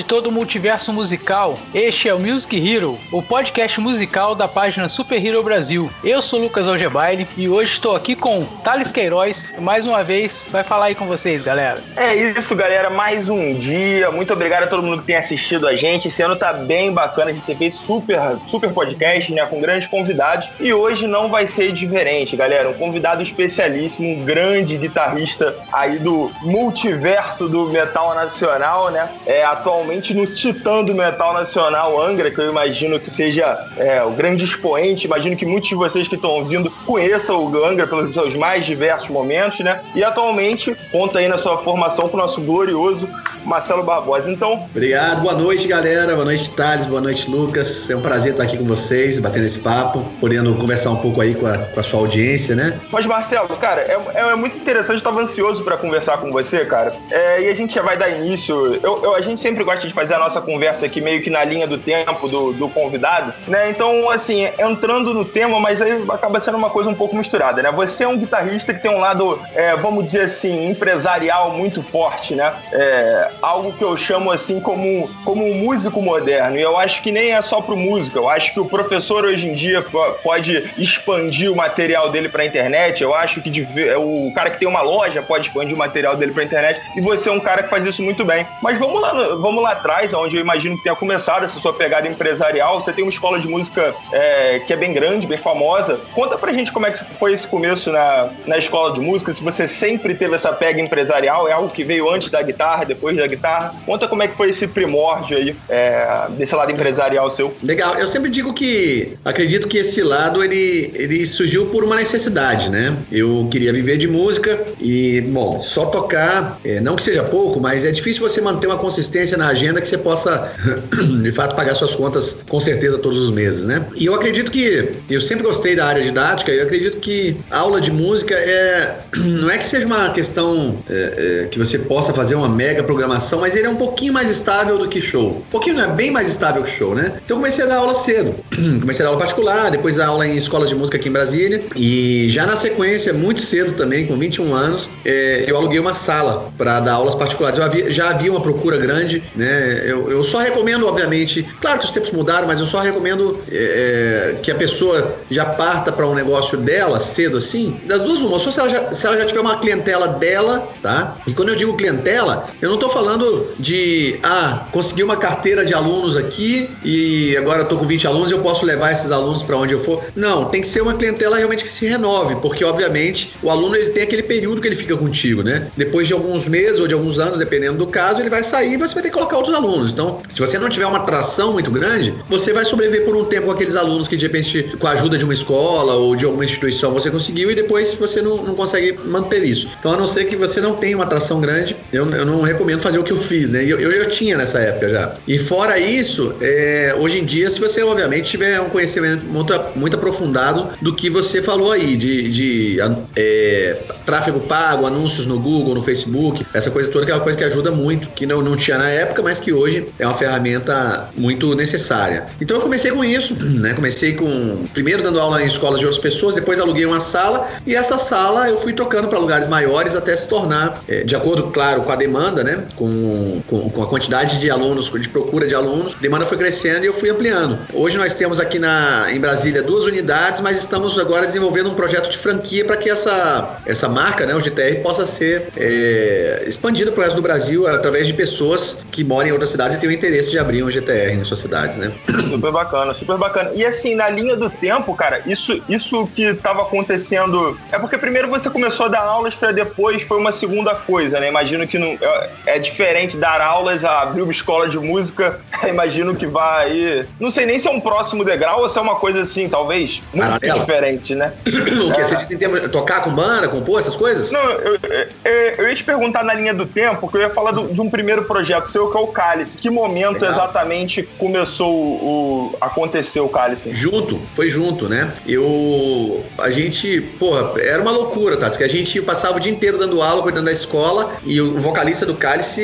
de todo o multiverso musical. Este é o Music Hero, o podcast musical da página Super Hero Brasil. Eu sou Lucas Algebaile e hoje estou aqui com Thales Queiroz. Mais uma vez, vai falar aí com vocês, galera. É isso, galera. Mais um dia. Muito obrigado a todo mundo que tem assistido a gente. Esse ano tá bem bacana. A gente feito super, super podcast, né? Com grandes convidados. E hoje não vai ser diferente, galera. Um convidado especialíssimo, um grande guitarrista aí do multiverso do metal nacional, né? é, atualmente no titã do metal nacional, Angra, que eu imagino que seja é, o grande expoente. Imagino que muitos de vocês que estão ouvindo conheçam o Angra pelos seus mais diversos momentos, né? E atualmente conta aí na sua formação com o nosso glorioso Marcelo Barbosa. Então. Obrigado, boa noite, galera. Boa noite, Thales. Boa noite, Lucas. É um prazer estar aqui com vocês, batendo esse papo, podendo conversar um pouco aí com a, com a sua audiência, né? Mas, Marcelo, cara, é, é, é muito interessante. Eu estava ansioso para conversar com você, cara. É, e a gente já vai dar início. Eu, eu, a gente sempre gosta de fazer a nossa conversa aqui meio que na linha do tempo do, do convidado, né? Então, assim, entrando no tema, mas aí acaba sendo uma coisa um pouco misturada, né? Você é um guitarrista que tem um lado, é, vamos dizer assim, empresarial muito forte, né? É, algo que eu chamo assim como, como um músico moderno. E eu acho que nem é só pro músico. Eu acho que o professor hoje em dia pode expandir o material dele para a internet. Eu acho que o cara que tem uma loja pode expandir o material dele para a internet. E você é um cara que faz isso muito bem. Mas vamos lá, vamos lá atrás, onde eu imagino que tenha começado essa sua pegada empresarial. Você tem uma escola de música é, que é bem grande, bem famosa. Conta pra gente como é que foi esse começo na, na escola de música. Se você sempre teve essa pega empresarial, é algo que veio antes da guitarra, depois da guitarra. Conta como é que foi esse primórdio aí, é, desse lado empresarial seu. Legal, eu sempre digo que acredito que esse lado ele, ele surgiu por uma necessidade, né? Eu queria viver de música e, bom, só tocar, é, não que seja pouco, mas é difícil você manter uma consistência na agenda que você possa, de fato, pagar suas contas com certeza todos os meses, né? E eu acredito que, eu sempre gostei da área didática, eu acredito que aula de música é, não é que seja uma questão é, é, que você possa fazer uma mega programação programação, mas ele é um pouquinho mais estável do que show. Um pouquinho não é bem mais estável que show, né? Então comecei a dar aula cedo. comecei a dar aula particular, depois a aula em escolas de música aqui em Brasília. E já na sequência, muito cedo também, com 21 anos, é, eu aluguei uma sala para dar aulas particulares. Havia, já havia uma procura grande, né? Eu, eu, só recomendo, obviamente, claro que os tempos mudaram, mas eu só recomendo é, é que a pessoa já parta para um negócio dela cedo assim. Das duas, uma, só se ela, já, se ela já tiver uma clientela dela, tá? E quando eu digo clientela, eu não tô falando falando de, ah, consegui uma carteira de alunos aqui e agora estou com 20 alunos eu posso levar esses alunos para onde eu for. Não, tem que ser uma clientela realmente que se renove, porque obviamente o aluno ele tem aquele período que ele fica contigo, né? Depois de alguns meses ou de alguns anos, dependendo do caso, ele vai sair e você vai ter que colocar outros alunos. Então, se você não tiver uma atração muito grande, você vai sobreviver por um tempo com aqueles alunos que de repente, com a ajuda de uma escola ou de alguma instituição, você conseguiu e depois você não, não consegue manter isso. Então, a não ser que você não tenha uma atração grande, eu, eu não recomendo fazer o que eu fiz, né? Eu, eu, eu tinha nessa época já. E fora isso, é, hoje em dia, se você obviamente tiver um conhecimento muito, muito aprofundado do que você falou aí, de, de é, tráfego pago, anúncios no Google, no Facebook, essa coisa toda que é uma coisa que ajuda muito, que não, não tinha na época, mas que hoje é uma ferramenta muito necessária. Então eu comecei com isso, né? Comecei com primeiro dando aula em escolas de outras pessoas, depois aluguei uma sala e essa sala eu fui tocando para lugares maiores até se tornar, é, de acordo, claro, com a demanda, né? Com, com, com, a quantidade de alunos, de procura de alunos, a demanda foi crescendo e eu fui ampliando. Hoje nós temos aqui na, em Brasília duas unidades, mas estamos agora desenvolvendo um projeto de franquia para que essa, essa marca, né, o GTR, possa ser é, expandida para o resto do Brasil através de pessoas que moram em outras cidades e têm o interesse de abrir um GTR em suas cidades, né? Super bacana, super bacana. E assim, na linha do tempo, cara, isso, isso que estava acontecendo é porque primeiro você começou a dar aulas para depois foi uma segunda coisa, né? Imagino que não é, é diferente dar aulas abrir uma escola de música. Imagino que vai. Não sei nem se é um próximo degrau ou se é uma coisa assim, talvez muito diferente, né? o que? É. Você disse em termos de tocar com banda, compor, essas coisas? Não, eu, eu, eu, ia te perguntar na linha do tempo, que eu ia falar do, de um primeiro projeto seu, que é o Cálice. Que momento Legal. exatamente começou o. aconteceu o Cálice? Junto, foi junto, né? Eu. A gente, porra, era uma loucura, tá? Que a gente passava o dia inteiro dando aula, cuidando da escola, e o vocalista do Cálice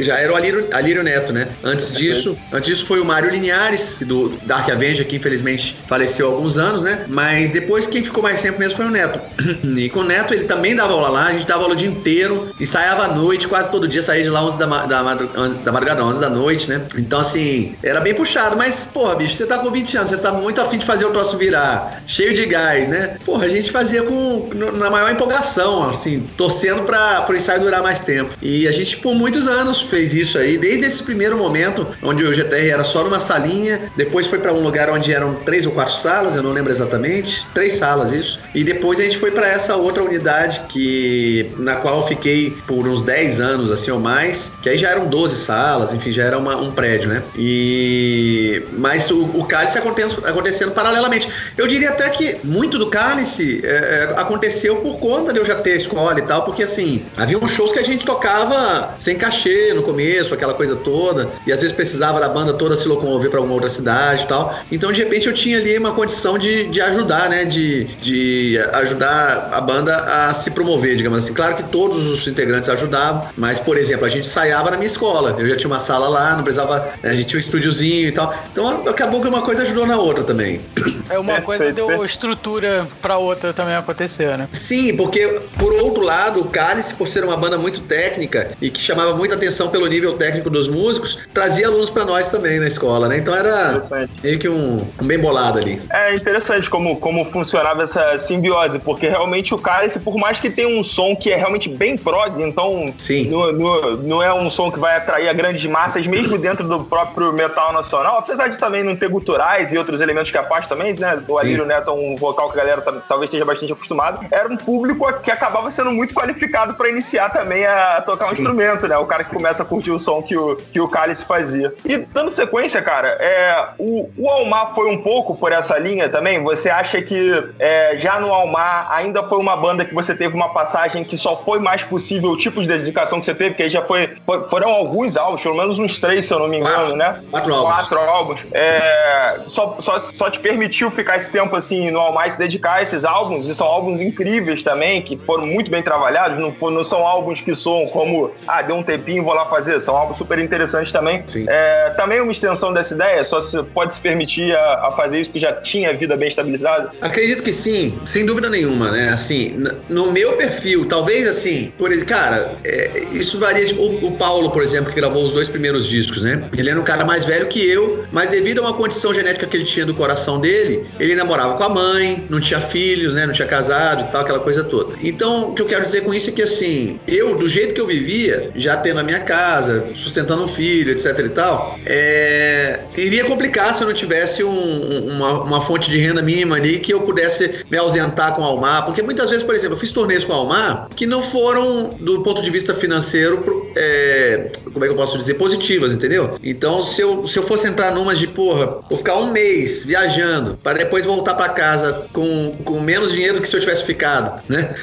Já era o Alírio, Alírio Neto, né? Antes disso, antes disso foi o Mário Linhares, do Dark Avenger, que infelizmente faleceu há alguns anos, né? Mas depois quem ficou mais tempo mesmo foi o Neto. E com o Neto ele também dava aula lá, a gente dava aula o dia inteiro, ensaiava à noite, quase todo dia, saía de lá 11 da, da, da madrugada, 11 da noite, né? Então assim, era bem puxado, mas porra, bicho, você tá com 20 anos, você tá muito afim de fazer o troço virar, cheio de gás, né? Porra, a gente fazia com na maior empolgação, assim, torcendo para o ensaio durar mais tempo. E a gente por muitos anos fez isso aí, desde esse primeiro momento, onde o GTR era só numa salinha, depois foi para um lugar onde eram três ou quatro salas, eu não lembro exatamente, três salas isso. E depois a gente foi para essa outra unidade que na qual eu fiquei por uns 10 anos assim ou mais, que aí já eram 12 salas, enfim, já era uma, um prédio, né? E mas o, o cálice acontecendo, acontecendo paralelamente. Eu diria até que muito do cálice é, é, aconteceu por conta de eu já ter escola e tal, porque assim, havia uns shows que a gente tocava sem cachê no começo, aquela coisa toda, e às vezes precisava da banda toda se locomover para alguma outra cidade e tal. Então, de repente, eu tinha ali uma condição de, de ajudar, né? De, de ajudar a banda a se promover, digamos assim. Claro que todos os integrantes ajudavam, mas, por exemplo, a gente ensaiava na minha escola. Eu já tinha uma sala lá, não precisava. Né, a gente tinha um estúdiozinho e tal. Então, acabou que uma coisa ajudou na outra também. É uma coisa deu estrutura para outra também acontecer, né? Sim, porque, por outro lado, o Cálice, por ser uma banda muito técnica e que chamava muita atenção pelo nível técnico dos músicos, trazia alunos para nós também na escola, né? Então era meio que um, um, bem bolado ali. É interessante como, como funcionava essa simbiose, porque realmente o Cálice, por mais que tenha um som que é realmente bem prog, então Sim. Não, não, não é um som que vai atrair a grandes massas, mesmo dentro do próprio metal nacional, apesar de também não ter guturais e outros elementos que a parte também, né? O Alírio Neto é um vocal que a galera talvez esteja bastante acostumado. Era um público que acabava sendo muito qualificado para iniciar também a tocar Sim. um instrumento, né? O cara que começa a curtir o som que o, que o Cálice fazia. E dando sequência, cara, é, o, o Almar foi um pouco por essa linha também? Você acha que é, já no Almar ainda foi uma banda que você teve uma passagem que só foi mais possível o tipo de dedicação que você teve? Que aí já foi, foi foram alguns álbuns, pelo menos uns três, se eu não me engano, quatro, né? Quatro álbuns. Quatro álbuns. É, só, só, só te permitiu ficar esse tempo assim no Almar e se dedicar a esses álbuns, e são álbuns incríveis também, que foram muito bem trabalhados, não, não são álbuns que soam como, ah, deu um tempinho, vou lá fazer, são álbuns super interessantes também. Sim. É, também uma extensão dessa ideia, só se pode se permitir a, a, fazer isso, porque já tinha a vida bem estabilizada? Acredito que sim, sem dúvida nenhuma, né? Assim, no meu perfil, talvez assim, por exemplo, cara, é, isso varia, tipo, o, o, Paulo, por exemplo, que gravou os dois primeiros discos, né? Ele era um cara mais velho que eu, mas devido a uma condição genética que ele tinha do coração dele, ele namorava com a mãe, não tinha filhos, né? Não tinha casado e tal, aquela coisa toda. Então, o que eu quero dizer com isso é que, assim, eu, do jeito que eu vivia, já tendo a minha casa, sustentando um filho, etc e tal, é... iria complicar se eu não tivesse um, uma, uma, fonte de renda mínima ali que eu pudesse me ausentar com o Almar, porque muitas vezes, por exemplo, eu fiz torneios com o Almar que não foram, do ponto de vista financeiro, é... como é que eu posso dizer, positivas, entendeu? Então, se eu, se eu fosse entrar numas de, porra, vou ficar um mês viajando, para depois voltar para casa com, com menos dinheiro do que se eu tivesse ficado, né?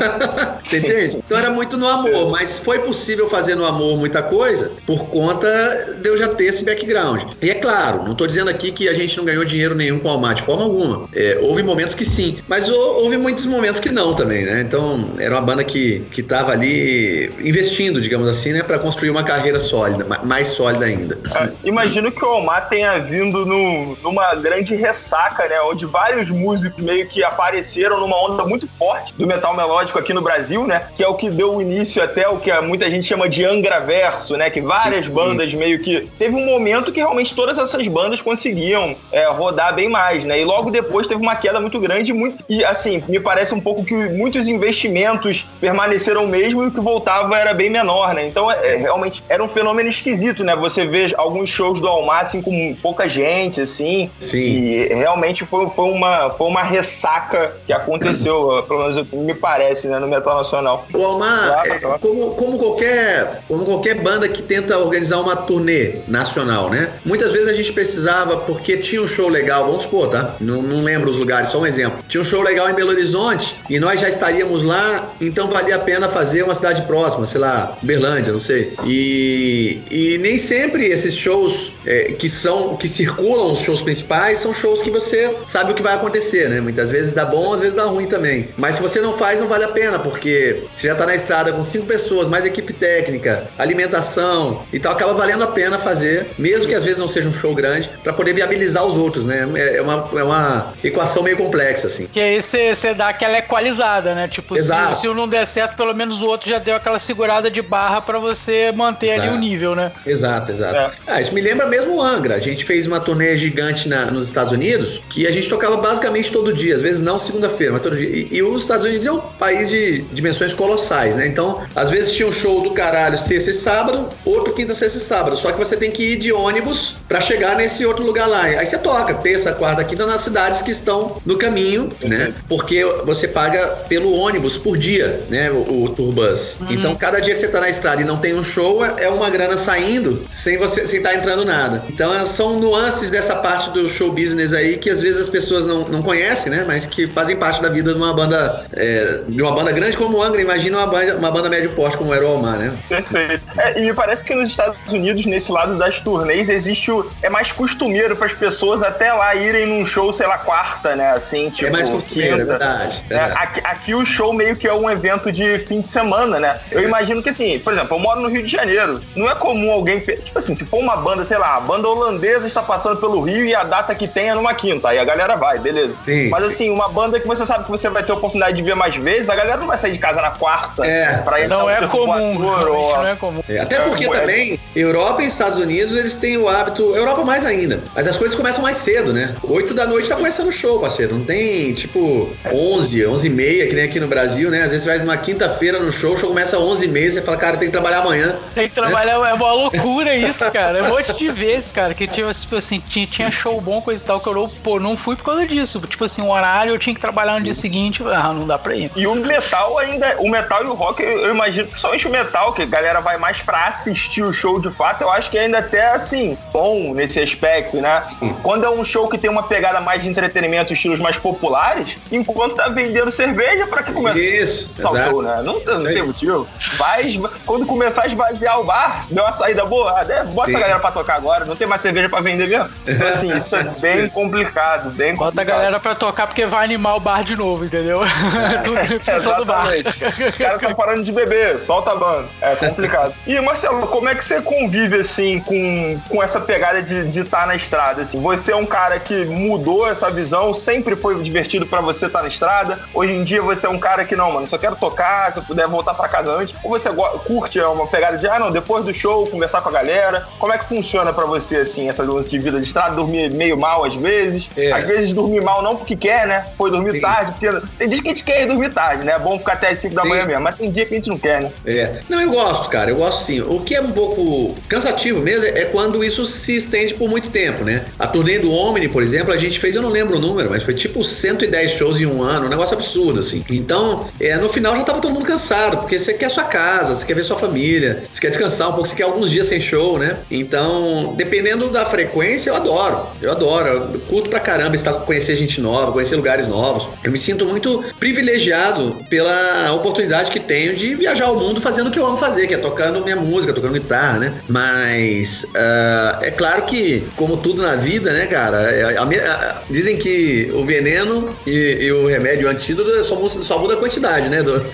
Você entende? Então era muito no amor, mas foi possível fazer no amor muita coisa por conta de eu já ter esse background. E é claro, não estou dizendo aqui que a gente não ganhou dinheiro nenhum com o Almar, de forma alguma. É, houve momentos que sim, mas houve muitos momentos que não também, né? Então era uma banda que, que tava ali investindo, digamos assim, né, para construir uma carreira sólida, mais sólida ainda. É, imagino que o Almar tenha vindo no, numa grande ressaca, né? Onde vários músicos meio que apareceram numa onda muito forte do metal melódico aqui no Brasil, né? Que é o que deu início até o que muita gente chama de Angraverso, né? Que várias Sim. bandas meio que. Teve um momento que realmente todas essas bandas conseguiam é, rodar bem mais, né? E logo depois teve uma queda muito grande muito, e assim, me parece um pouco que muitos investimentos permaneceram mesmo e o que voltava era bem menor, né? Então, é, realmente, era um fenômeno esquisito, né? Você vê alguns shows do Almar, assim, com pouca gente, assim. Sim. E realmente foi, foi, uma, foi uma ressaca que aconteceu, pelo menos me parece, né, no metal nacional. O Almar, é, como, como, qualquer, como qualquer banda que tenta organizar uma turnê nacional, né? Muitas vezes a gente precisava, porque tinha um show legal, vamos supor, tá? Não, não lembro os lugares, só um exemplo. Tinha um show legal em Belo Horizonte e nós já estaríamos lá, então valia a pena fazer uma cidade próxima, sei lá, Berlândia, não sei. E, e nem sempre esses shows é, que são que circulam os shows principais são shows que você sabe o que vai acontecer, né? Muitas vezes dá bom, às vezes dá ruim também. Mas se você não faz, não vale a pena, porque você já tá na estrada com cinco pessoas, mais equipe técnica, alimentação e tal, acaba valendo a pena fazer, mesmo que às vezes não seja um show grande, para poder viabilizar os outros, né? É, é uma, é uma equação meio complexa, assim. Que aí você dá aquela equalizada, né? Tipo, se, se não der certo, pelo menos o outro já deu aquela segurada de barra para você manter exato. ali o nível, né? Exato, exato. É. Ah, isso me lembra mesmo o Angra. A gente fez uma turnê gigante na, nos Estados Unidos que a gente tocava basicamente todo dia, às vezes não segunda-feira, mas todo dia. E, e, os Estados Unidos é um país de dimensões colossais, né? Então, às vezes tinha um show do caralho sexta e sábado, outro quinta, sexta e sábado. Só que você tem que ir de ônibus para chegar nesse outro lugar lá. Aí você toca terça, quarta, quinta nas cidades que estão no caminho, né? Porque você paga pelo ônibus por dia, né? O, o Turbus. Uhum. Então, cada dia que você tá na estrada e não tem um show, é, é uma grana saindo sem você sem tá entrando nada. Então, são nuances dessa parte do show business aí que às vezes as pessoas não, não conhecem, né? Mas que fazem parte da vida de uma banda é, de uma banda grande como o Angra. Imagina uma banda, uma banda médio porte como o Né? Perfeito. É, e me parece que nos Estados Unidos, nesse lado das turnês, existe o, é mais costumeiro para as pessoas até lá irem num show, sei lá, quarta, né? Assim, tipo, é mais costumeiro, é verdade. É, aqui, aqui, o show meio que é um evento de fim de semana, né? Eu imagino que assim, por exemplo, eu moro no Rio de Janeiro. Não é comum alguém. Tipo assim, se for uma banda, sei lá, a banda holandesa está passando pelo Rio e a data que tem é numa quinta. Aí a galera vai, beleza. Sim, Mas sim. assim, uma banda que você sabe que você vai ter a oportunidade de ver mais vezes, a galera não vai sair de casa na quarta é. pra ir Não é comum. Ou... Não é comum. É, até porque é também, Europa e Estados Unidos, eles têm o hábito. Europa mais ainda. Mas as coisas começam mais cedo, né? Oito da noite tá começando o show, parceiro. Não tem, tipo, 11, 11 e meia, que nem aqui no Brasil, né? Às vezes você vai numa quinta-feira no show, o show começa às 11 e meia, você fala, cara, tem que trabalhar amanhã. Tem que trabalhar, né? é uma loucura isso, cara. É um monte de vezes, cara, que tinha, tipo assim, tinha, tinha show bom, coisa e tal, que eu, pô, não fui por causa disso. Tipo assim, o horário eu tinha que trabalhar no Sim. dia seguinte, ah, não dá pra ir. E o metal ainda, o metal e o rock, eu, eu imagino, principalmente o metal, que a galera vai mais pra assistir o show de fato, eu acho que ainda até, assim, bom nesse aspecto, né? Sim. Quando é um show que tem uma pegada mais de entretenimento, estilos mais populares, enquanto tá vendendo cerveja, pra que começar? Isso, exato. né? Não, não tem motivo. Vai, quando começar a esvaziar o bar, deu uma saída boa, é, bota Sim. essa galera pra tocar agora, não tem mais cerveja pra vender mesmo. Então, assim, isso é bem complicado, bem complicado. Bota a galera pra tocar porque vai animar o bar de novo, entendeu? É, Tudo é, do bar. Os caras estão parando de beber, solta a banda. É complicado. E, Marcelo, como é que você convive, assim, com, com essa pegada de estar tá na estrada, assim? Você é um cara que mudou essa visão, sempre foi divertido pra você estar tá na estrada. Hoje em dia você é um cara que, não, mano, só quero tocar, se eu puder voltar pra casa antes. Ou você curte uma pegada de, ah, não, depois do show, conversar com a galera. Como é que funciona pra você, assim, essa lance de vida de estrada? Dormir meio mal às vezes. É. Às vezes dormir mal não porque quer, né? Foi dormir Sim. tarde, porque tem dias que a gente quer dormir tarde, né? É bom ficar até as 5 da manhã mesmo, mas tem dia que a gente não quer, né? É. Não, eu gosto, cara, eu gosto sim. O que é um pouco cansativo mesmo é quando isso se estende por muito tempo, né? A turnê do Omni, por exemplo, a gente fez, eu não lembro o número, mas foi tipo 110 shows em um ano, um negócio absurdo, assim. Então, é, no final já tava todo mundo cansado, porque você quer sua casa, você quer ver sua família, você quer descansar um pouco, você quer alguns dias sem show, né? Então, dependendo da frequência, eu adoro. Eu adoro. Eu curto pra caramba estar conhecer gente nova, conhecer lugares novos. Eu me sinto muito privilegiado pela oportunidade que tenho de viajar o mundo fazendo o que eu amo fazer, que é tocando minha música, tocando guitarra, né? Mas uh, é claro que, como tudo na vida, né, cara, é, a, a, a, dizem que o veneno e, e, o remédio o antídoto só, só muda a quantidade, né, do,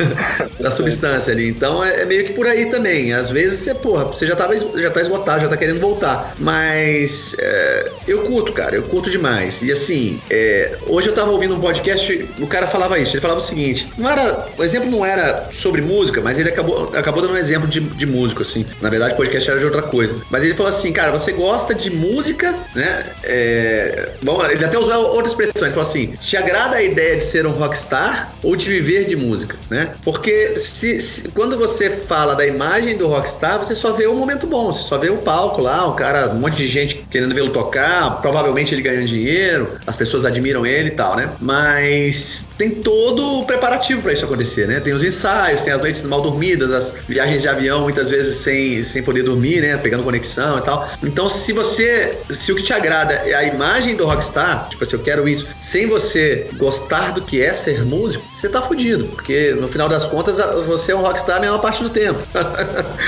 da substância ali. Então é, é, meio que por aí também. Às vezes você, porra, você já, tava, já tá esgotado, já tá querendo voltar. Mas é, eu curto, cara, eu curto demais. E assim, é, hoje eu tava ouvindo um podcast, o cara falava isso, ele falava o seguinte: não era. O exemplo não era sobre música, mas ele acabou, acabou dando um exemplo de, de músico, assim. Na verdade, podcast era de outra coisa. Mas ele falou assim, cara, você gosta de música, né? É, bom, ele até usou outra expressão, ele falou assim: te agrada a ideia de ser um rockstar ou de viver de música, né? Porque se, se, quando você fala da imagem do rockstar, você só vê o momento bom, você só vê o palco lá, o cara, um monte de gente querendo vê-lo tocar, provavelmente ele ganhando dinheiro, as pessoas admiram ele e tal, né? Mas tem todo o preparativo para isso acontecer, né? Tem os ensaios, tem as noites mal dormidas, as viagens de avião muitas vezes sem, sem poder dormir, né? Pegando conexão e tal. Então, se você, se o que te agrada é a imagem do rockstar, tipo assim, eu quero isso, sem você gostar do que é ser músico, você tá fudido, porque no final das contas você é um rockstar mesmo parte do tempo.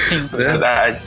Sim. né? Verdade.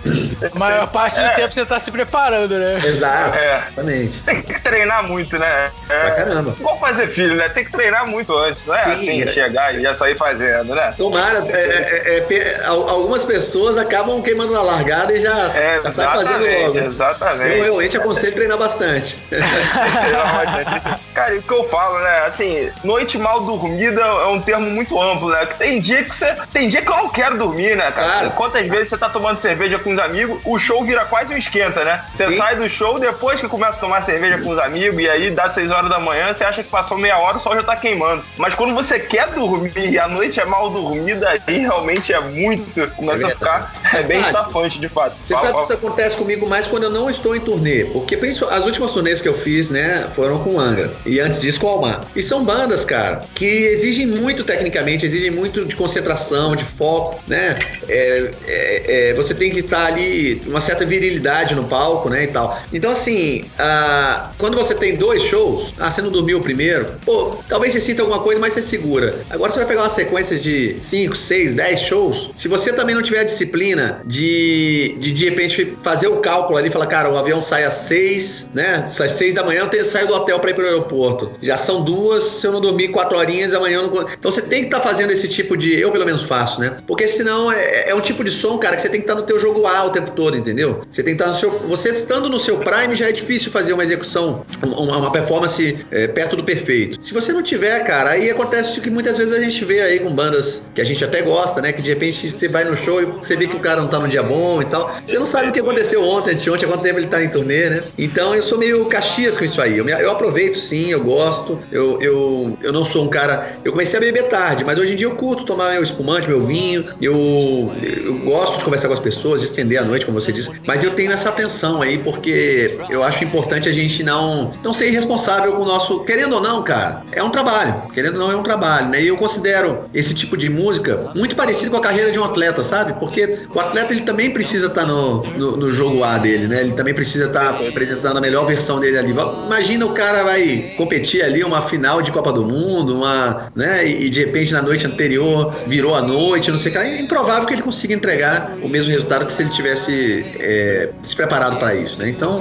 A maior parte do é. tempo você tá se preparando, né? Exato. É. Exatamente. Tem que treinar muito, né? É, pra caramba. Igual fazer filho, né? Tem que treinar muito antes, não é Sim, assim, é. chegar e já sair fazendo, né? Tomara, é, é, é algumas pessoas acabam queimando na largada e já, já sai fazendo logo. Exatamente. Eu realmente aconselho treinar bastante. Cara, e o que eu falo, né? Assim, noite mal dormida é um termo muito amplo, né? Que tem dia que você. Tem dia que eu não quero dormir, né, cara? Claro. Quantas vezes você tá tomando cerveja com os amigos, o show vira quase um esquenta, né? Você Sim. sai do show depois que começa a tomar cerveja com os amigos, e aí dá 6 horas da manhã, você acha que passou meia hora, o sol já tá queimando. Mas quando você quer dormir e a noite é mal dormida, aí realmente é muito. Começa é a ficar é bem estafante, de fato. Você fala, sabe que isso acontece comigo mais quando eu não estou em turnê. Porque as últimas turnês que eu fiz, né, foram com Angra. E antes disso com Almar. E são bandas, cara, que exigem muito tecnicamente, exigem muito de concentração, de foco, né? É, é, é, você tem que estar ali, uma certa virilidade no palco, né? E tal. Então, assim, ah, quando você tem dois shows, ah, você não dormiu o primeiro, pô, talvez você sinta alguma coisa, mas você segura. Agora você vai pegar uma sequência de 5, 6, 10 shows. Se você também não tiver a disciplina de, de de repente fazer o cálculo ali, falar, cara, o avião sai às 6, né? Às 6 da manhã eu tenho, saio do hotel para ir pro aeroporto. Já são duas, se eu não dormir quatro horinhas, amanhã eu não. Então você tem que estar tá fazendo esse tipo de. Eu pelo menos faço, né? Porque senão é, é um tipo de som, cara, que você tem que estar tá no teu jogo A o tempo todo, entendeu? Você tem que estar tá no seu. Você estando no seu prime já é difícil fazer uma execução, uma, uma performance é, perto do perfeito. Se você não tiver, cara, aí acontece o que muitas vezes a gente vê aí com bandas que a gente até gosta, né? Que de repente você vai no show e você vê que o cara não tá no dia bom e tal. Você não sabe o que aconteceu ontem, anteontem, há quanto tempo ele tá em turnê, né? Então eu sou meio caxias com isso aí. Eu, eu aproveito sim, eu gosto. Eu, eu, eu não sou um cara. Eu comecei a beber tarde, mas hoje em dia eu curto tomar meu espumante, meu vinho. Eu, eu gosto de conversar com as pessoas, de estender a noite, como você disse. Mas eu tenho essa atenção aí, porque eu acho importante a gente não, não ser irresponsável com o nosso. Querendo ou não, cara, é um trabalho. Querendo ou não, é um trabalho, né? E eu considero esse tipo de música muito parecido com a carreira de um atleta, sabe? Porque o atleta ele também precisa estar no, no, no jogo A dele, né? Ele também precisa estar apresentando a melhor versão dele ali. Imagina o cara vai competir ali uma final de Copa do Mundo, uma, né? E, de repente na noite anterior virou a noite, não sei o que. É improvável que ele consiga entregar o mesmo resultado que se ele tivesse é, se preparado para isso, né? Então,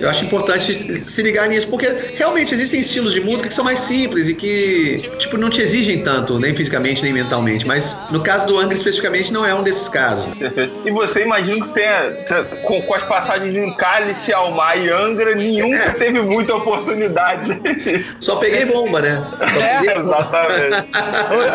eu acho importante se ligar nisso, porque realmente existem estilos de música que são mais simples e que, tipo, não te exigem tanto, nem fisicamente, nem mentalmente. Mas no caso do Angra especificamente, não é um desses casos. E você imagina que tenha, com, com as passagens em Cálice, Almar e Angra, nenhum é. teve muita oportunidade. Só peguei bomba, né? É, exatamente.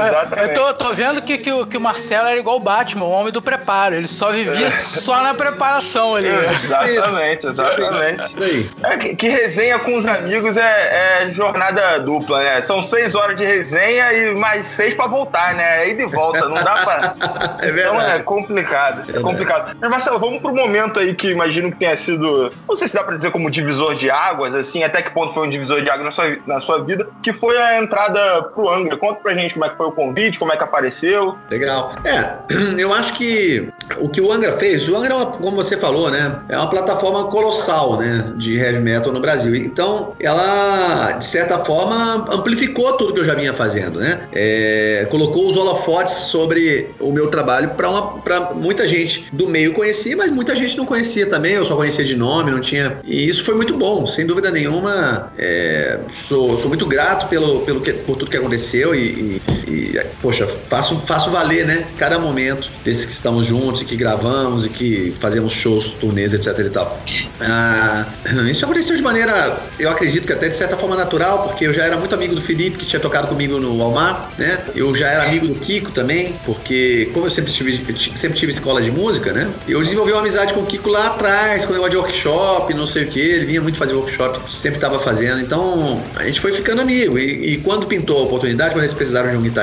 exatamente. Eu tô, tô vendo que, que, o, que o Marcelo era igual o Batman, o homem do preparo. Ele só vivia é. só na preparação ali. Exatamente, exatamente. É, que, que, resenha com os amigos é, é, jornada dupla, né? São seis horas de resenha e mais seis pra voltar, né? Aí de volta, não dá pra. É verdade. Então é complicado. É, é complicado. Mas, Marcelo, vamos pro momento aí que imagino que tenha sido. Não sei se dá pra dizer como divisor de águas, assim, até que ponto foi um divisor de águas na sua, na sua vida, que foi a entrada pro Angra. Conta pra gente como é que foi o convite, como é que apareceu. Legal. É, eu acho que o que o Angra fez, o Angra, é uma, como você falou, né, é uma plataforma colossal, né, de heavy metal no Brasil. Então, ela, de certa forma, amplificou tudo que eu já vinha fazendo, né? É, colocou os holofotes sobre o meu trabalho para muita gente do meio conhecer, mas muita gente não conhecia também, eu só conhecia de nome, não tinha. E isso foi muito bom, sem dúvida nenhuma. É, sou, sou muito grato pelo, pelo que, por tudo que aconteceu e, e, e, poxa, faço, faço valer, né? Cada momento desses que estamos juntos e que gravamos e que fazemos shows, turnês, etc e tal. Ah, isso aconteceu de maneira, eu acredito que até de certa forma natural, porque eu já era muito amigo do Felipe, que tinha tocado comigo no Almar, né? Eu já era amigo do Kiko também, porque como eu sempre tive, sempre tive escola de música, né? Eu desenvolvi uma amizade com o Kiko lá atrás, com o negócio de workshop, não sei o que. Ele vinha muito fazer workshop, sempre estava fazendo. Então a gente foi ficando amigo. E, e, quando pintou a oportunidade, quando eles precisaram de um guitarrista,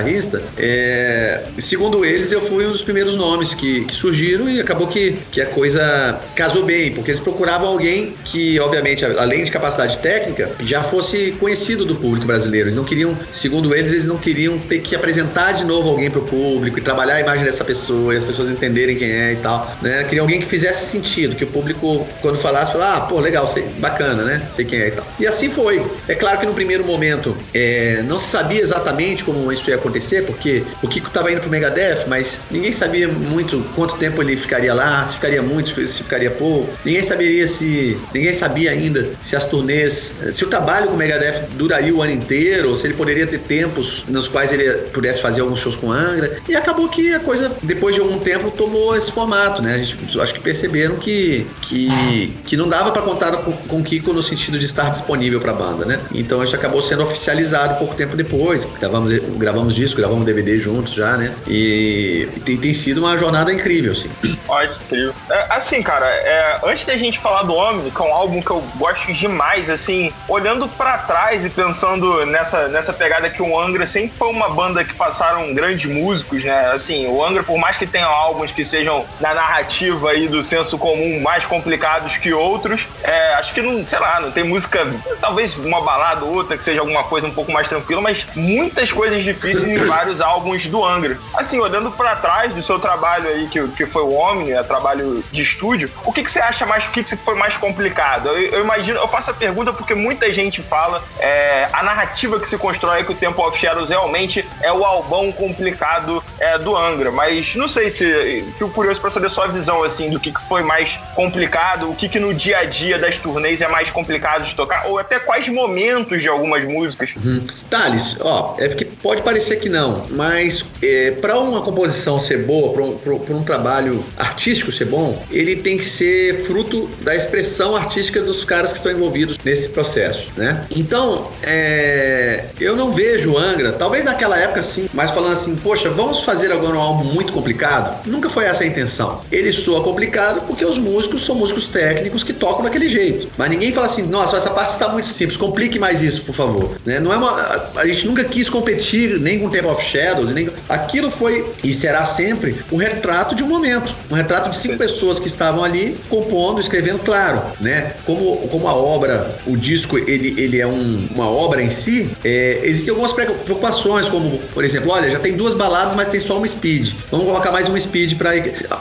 é, segundo eles, eu fui um dos primeiros nomes que, que, surgiram e acabou que, que a coisa casou bem, porque eles procuravam alguém que, obviamente, além de capacidade técnica, já fosse conhecido do público brasileiro. Eles não queriam, segundo eles, eles não queriam ter que apresentar de novo alguém para o público e trabalhar a imagem dessa pessoa e as pessoas entenderem quem é e tal. Né? Queriam alguém que fizesse sentido, que o público, quando falasse, falasse, ah, pô, legal, sei, bacana, né? Sei quem é e tal. E assim foi. É claro que no primeiro momento é, não se sabia exatamente como isso ia acontecer, porque o Kiko estava indo pro Megadeth, mas ninguém sabia muito quanto tempo ele ficaria lá, se ficaria muito, se ficaria pouco. Ninguém saberia se. Ninguém sabia ainda se as turnês. Se o trabalho com o Megadeth duraria o ano inteiro, ou se ele poderia ter tempos nos quais ele pudesse fazer alguns shows com Angra. E acabou que a coisa, depois de algum tempo, tomou esse formato, né? A gente acho que perceberam que, que, que não dava para contar com, com o Kiko no sentido de estar disponível para a banda, né? Então gente acabou sendo oficializado pouco tempo depois. Gravamos, gravamos disco, gravamos DVD juntos já, né? E tem, tem sido uma jornada incrível, assim. Ótimo, incrível. É, assim, cara, é, antes da gente falar do Omni, que é um álbum que eu gosto demais, assim, olhando para trás e pensando nessa, nessa pegada que o Angra sempre foi uma banda que passaram grandes músicos, né? Assim, o Angra, por mais que tenha álbuns que sejam na narrativa aí do senso comum mais complicados que outros, é, acho que não, sei lá, não tem música, talvez uma balada ou outra que seja alguma coisa um pouco mais tranquila, mas muitas coisas difíceis em vários álbuns do Angra. Assim, olhando para trás do seu trabalho aí, que, que foi o Omni, é trabalho de estúdio, o que, que você acha mais, o que, que foi mais complicado? Eu, eu imagino, eu faço a pergunta porque muita gente fala é, a narrativa que se constrói que o Temple of Shadows realmente é o albão complicado é, do Angra, mas não sei se fico curioso para saber sua visão assim do que, que foi mais complicado, o que, que no dia a dia das turnês é mais complicado de tocar, ou até quais momentos de algumas músicas. Uhum. Thales, ó, é porque pode parecer que não, mas é, para uma composição ser boa, para um, um trabalho artístico ser bom, ele tem que ser fruto da expressão artística dos caras que estão envolvidos nesse processo, né? Então, é, eu não vejo Angra, talvez naquela época sim, mas falando assim, poxa, vamos fazer agora um álbum muito complicado? Nunca foi essa a intenção. Ele soa complicado porque os músicos são músicos técnicos que tocam daquele jeito. Mas ninguém fala assim, nossa, essa parte está muito simples, complique mais isso, por favor. Né? Não é uma, a gente nunca quis competir nem com Temple of Shadows, nem aquilo foi e será sempre um retrato de um momento, um retrato de cinco pessoas que estavam ali compondo, escrevendo, claro, né? Como, como a obra, o disco, ele, ele é um, uma obra em si, é, existem algumas preocupações, como, por exemplo, olha, já tem duas baladas, mas tem só uma speed. Vamos colocar mais uma speed para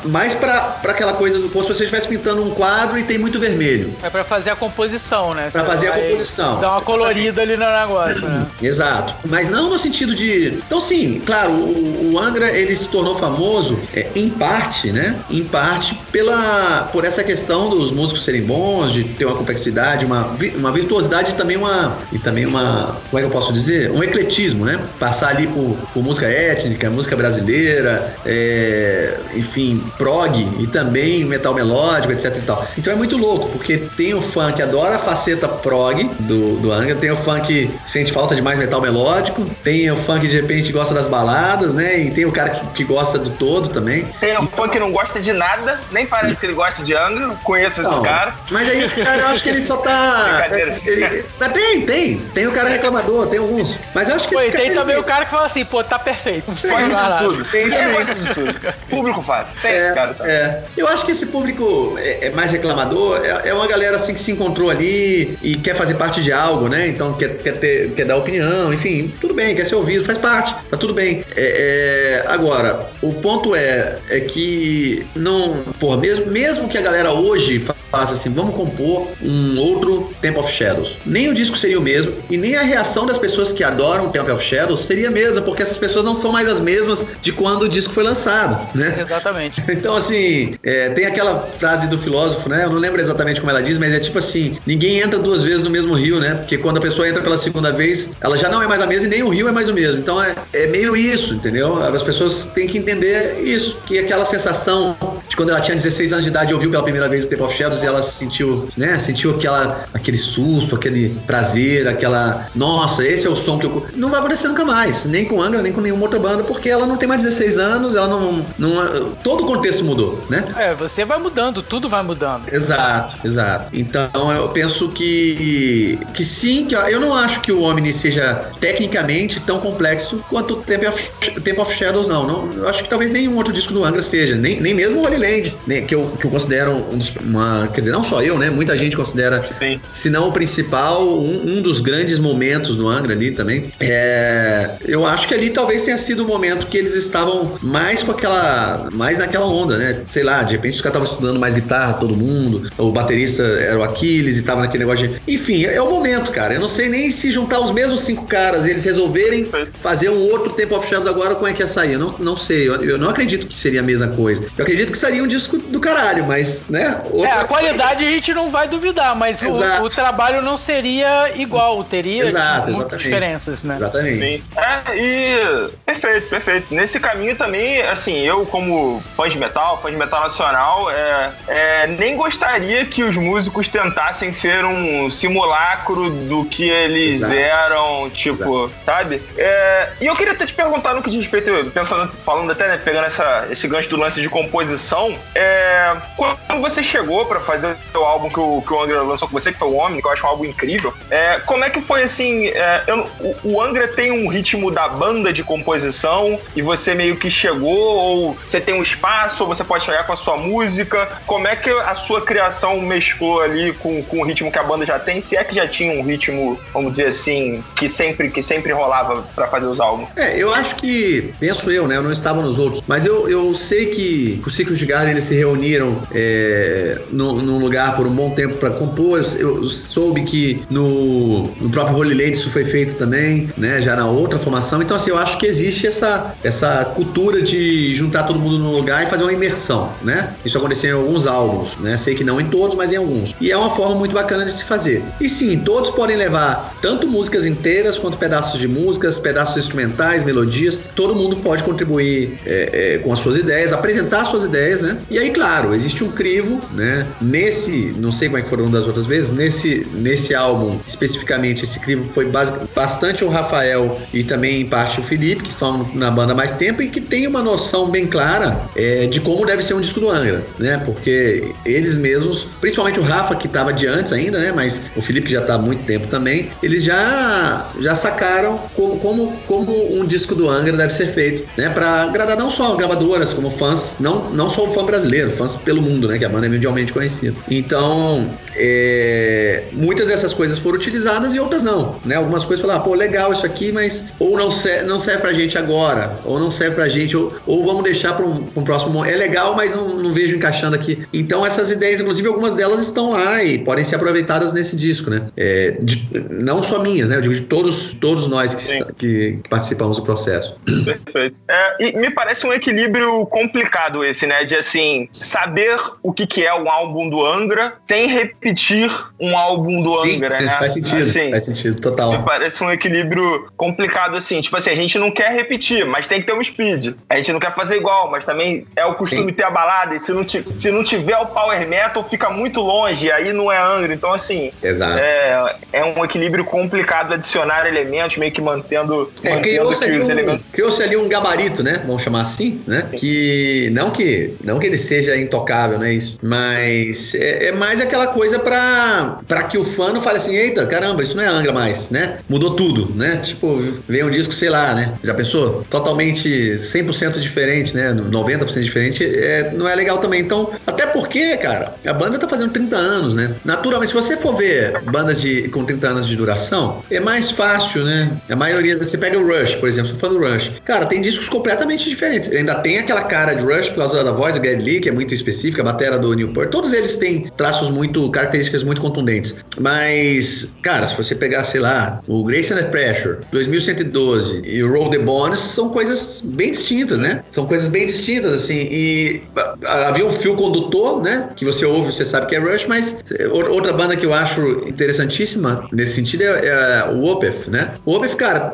mais para aquela coisa do como se você estivesse pintando um quadro e tem muito vermelho. É para fazer a composição, né? Para fazer a composição. Dar uma colorida ali no negócio, né? Exato. Mas não no sentido de. Então, sim, claro, o, o Angra ele se tornou famoso é, em parte, né? Em parte pela por essa questão dos músicos serem bons, de ter uma complexidade, uma, uma virtuosidade e também uma e também uma como é que eu posso dizer, um ecletismo, né? Passar ali por, por música étnica, música brasileira, é, enfim, prog e também metal melódico, etc e tal. Então é muito louco porque tem o fã que adora a faceta prog do, do Angra, tem o fã que sente falta de mais metal melódico, tem o fã que de repente gosta das baladas, né? E tem o cara que, que gosta do todo também. Tem o fã que não gosta de nada, nem parece que ele gosta de Angra, conheço não, esse cara. Mas aí esse cara eu acho que ele só tá. ele, tem, tem. Tem o cara reclamador, tem alguns. Mas eu acho que Pô, tem também ele... o cara que fala assim, pô, tá perfeito. Faz isso tudo. Tem também. isso tudo. Público faz. Tem é, esse cara também. É. Eu acho que esse público é, é mais reclamador, é, é, uma galera assim que se encontrou ali e quer fazer parte de algo, né? Então quer, quer, ter, quer dar opinião, enfim, tudo bem, quer ser ouvido, faz parte, tá tudo bem. É, é, agora, o ponto é, é que não, porra, mesmo, mesmo que a galera hoje faça assim, vamos compor um outro Temple of Shadows, nem o disco seria o mesmo e nem a reação das pessoas que adoram Temple of Shadows seria a mesma, porque essas pessoas não são mais as mesmas de quando o disco foi lançado, né? Exatamente. Então, assim, é, tem aquela frase do filósofo, né? Eu não lembro exatamente como ela diz, mas é tipo assim: ninguém entra duas vezes no mesmo rio, né? Porque quando a pessoa entra pela segunda vez, ela já não é mais a mesma e nem o rio é mais o mesmo. Então é, é meio isso, entendeu? As pessoas têm que entender isso, que aquela sensação de quando ela tinha 16 anos de idade e ouviu pela primeira vez o Temple of Shadows e ela sentiu, né? Sentiu aquela, aquele susto, aquele prazer, aquela. Nossa, esse é o som que eu. Não vai acontecer nunca mais. Nem com Angra, nem com nenhuma outra banda, porque ela não tem mais 16 anos, ela não. não todo o contexto mudou, né? É, você vai mudando, tudo vai mudando. Exato, exato. Então eu penso que. que sim, que eu não acho que o Omni seja tecnicamente tão complexo quanto o Temple of, Temple of Shadows, não. não. Eu acho que talvez nenhum outro disco do Angra seja, nem, nem mesmo o Holy Land, né, que, eu, que eu considero um dos, uma. Quer dizer, não só eu, né? Muita gente considera, sim. se não o principal, um, um dos grandes momentos do Angra ali também. É, eu acho que ali talvez tenha sido o momento que eles estavam mais com aquela. mais naquela onda, né? Sei lá, de repente os caras estavam estudando mais guitarra, todo mundo, o baterista era o Aquiles e tava naquele negócio de. Enfim, é o momento, cara. Eu não sei nem se juntar os mesmos cinco caras e eles resolverem fazer um outro Temple of Shadows agora, como é que ia sair? Eu não, não sei. Eu, eu, não acredito que seria a mesma coisa. Eu acredito que seria um disco do caralho, mas, né? Outra... É, a qualidade a gente não vai duvidar, mas o, o, trabalho não seria igual, teria Exato, muitas diferenças, né? Exatamente. Sim. É, e perfeito, perfeito. Nesse caminho também, assim, eu como fã de metal, fã de metal nacional, é, é, nem gostaria que os músicos tentassem ser um simulacro do que eles Exato. eram, tipo, Exato. sabe? É, e eu queria até te perguntar no que diz respeito, pensando, falando até, né, pegando essa, esse gancho do lance de composição, é, quando você chegou para fazer o álbum que o, que o Angra lançou com você, que foi o Homem, que eu acho um álbum incrível, é, como é que foi assim? É, eu, o, o Angra tem um ritmo da banda de composição e você meio que chegou, ou você tem um espaço, ou você pode chegar com a sua música? Como é que a sua criação mesclou ali com, com o ritmo que a banda já tem? Se é que já tinha um ritmo, vamos dizer assim, que sempre, que sempre rolava para fazer os álbuns? É, eu acho que, penso eu, né? Eu não estava nos outros, mas eu, eu sei que o Ciclo de Garden eles se reuniram é, num, num lugar por um bom tempo para compor. Eu soube que no, no próprio Holy Lady isso foi feito também, né? Já na outra formação. Então, assim, eu acho que existe essa, essa cultura de juntar todo mundo num lugar e fazer uma imersão, né? Isso aconteceu em alguns álbuns, né? Sei que não em todos, mas em alguns. E é uma forma muito bacana de se fazer. E sim, todos podem levar tanto músicas inteiras quanto pedaços de músicas, pedaços instrumentais, melodias. Todo mundo pode contribuir é, é, com as suas ideias, apresentar suas ideias, né? E aí, claro, existe um crivo, né? Nesse, não sei como é que foram das outras vezes, nesse, nesse álbum especificamente, esse crivo foi bastante o Rafael e também em parte o Felipe, que estão na banda há mais tempo e que tem uma noção bem clara é, de como deve ser um disco do Angra, né? Porque eles mesmos, principalmente o Rafa, que estava de antes ainda, né? Mas o Felipe já está há muito tempo também, eles já, já sacaram como, como, como um disco do Angra deve ser feito, né? Para agradar não só gravadoras, como fãs, não, não só o fã brasileiro, fãs pelo mundo, né? Que a banda é mundialmente conhecida. Então, é, muitas dessas coisas foram utilizadas e outras não, né? Algumas coisas falaram, ah, pô, legal isso aqui, mas ou não serve, não serve pra gente agora, ou não serve pra gente, ou, ou vamos deixar para um, um, próximo. É legal, mas não, não vejo encaixando aqui. Então, essas ideias, inclusive, algumas delas estão lá e podem ser aproveitadas nesse disco, né? É, de, não só minhas, né? Eu digo de todos, todos nós que, que, que participamos do processo. Perfeito. É, e me parece um equilíbrio complicado esse, né? De assim, saber o que, que é um álbum do Angra sem repetir um álbum do Sim, Angra, né? Faz sentido, assim, faz sentido, total. Me parece um equilíbrio complicado, assim. Tipo assim, a gente não quer repetir, mas tem que ter um speed. A gente não quer fazer igual, mas também é o costume Sim. ter a balada. E se não, se não tiver o power metal, fica muito longe, aí não é Angra. Então, assim, Exato. É, é um equilíbrio complicado adicionar elementos, meio que mantendo, é, criou-se ali, um, criou ali um gabarito, né? Vamos chamar assim, né? Que não que não que ele seja intocável, né? Isso, mas é, é mais aquela coisa para para que o fã não fale assim, eita, caramba, isso não é Angra mais, né? Mudou tudo, né? Tipo, vem um disco, sei lá, né? Já pensou? Totalmente 100% diferente, né? 90% diferente, é, não é legal também. Então, até porque, cara, a banda tá fazendo 30 anos, né? Naturalmente, se você for ver bandas de, com 30 anos de duração, é mais fácil, né? A maioria, você pega o Rush, por exemplo, sou fã do Rush. Cara, tem discos completamente diferentes. Ainda tem aquela cara de Rush por causa da voz do Gary Lee, que é muito específica, a bateria do Newport. Todos eles têm traços muito, características muito contundentes. Mas, cara, se você pegar, sei lá, o Grace Under Pressure, 2112 e o Roll the Bones, são coisas bem distintas, né? São coisas bem distintas, assim. E havia um fio condutor, né? Que você ouve, você sabe que é Rush, mas outra banda que eu acho interessantíssima nesse sentido é, é o Opeth, né? O Opeth, cara,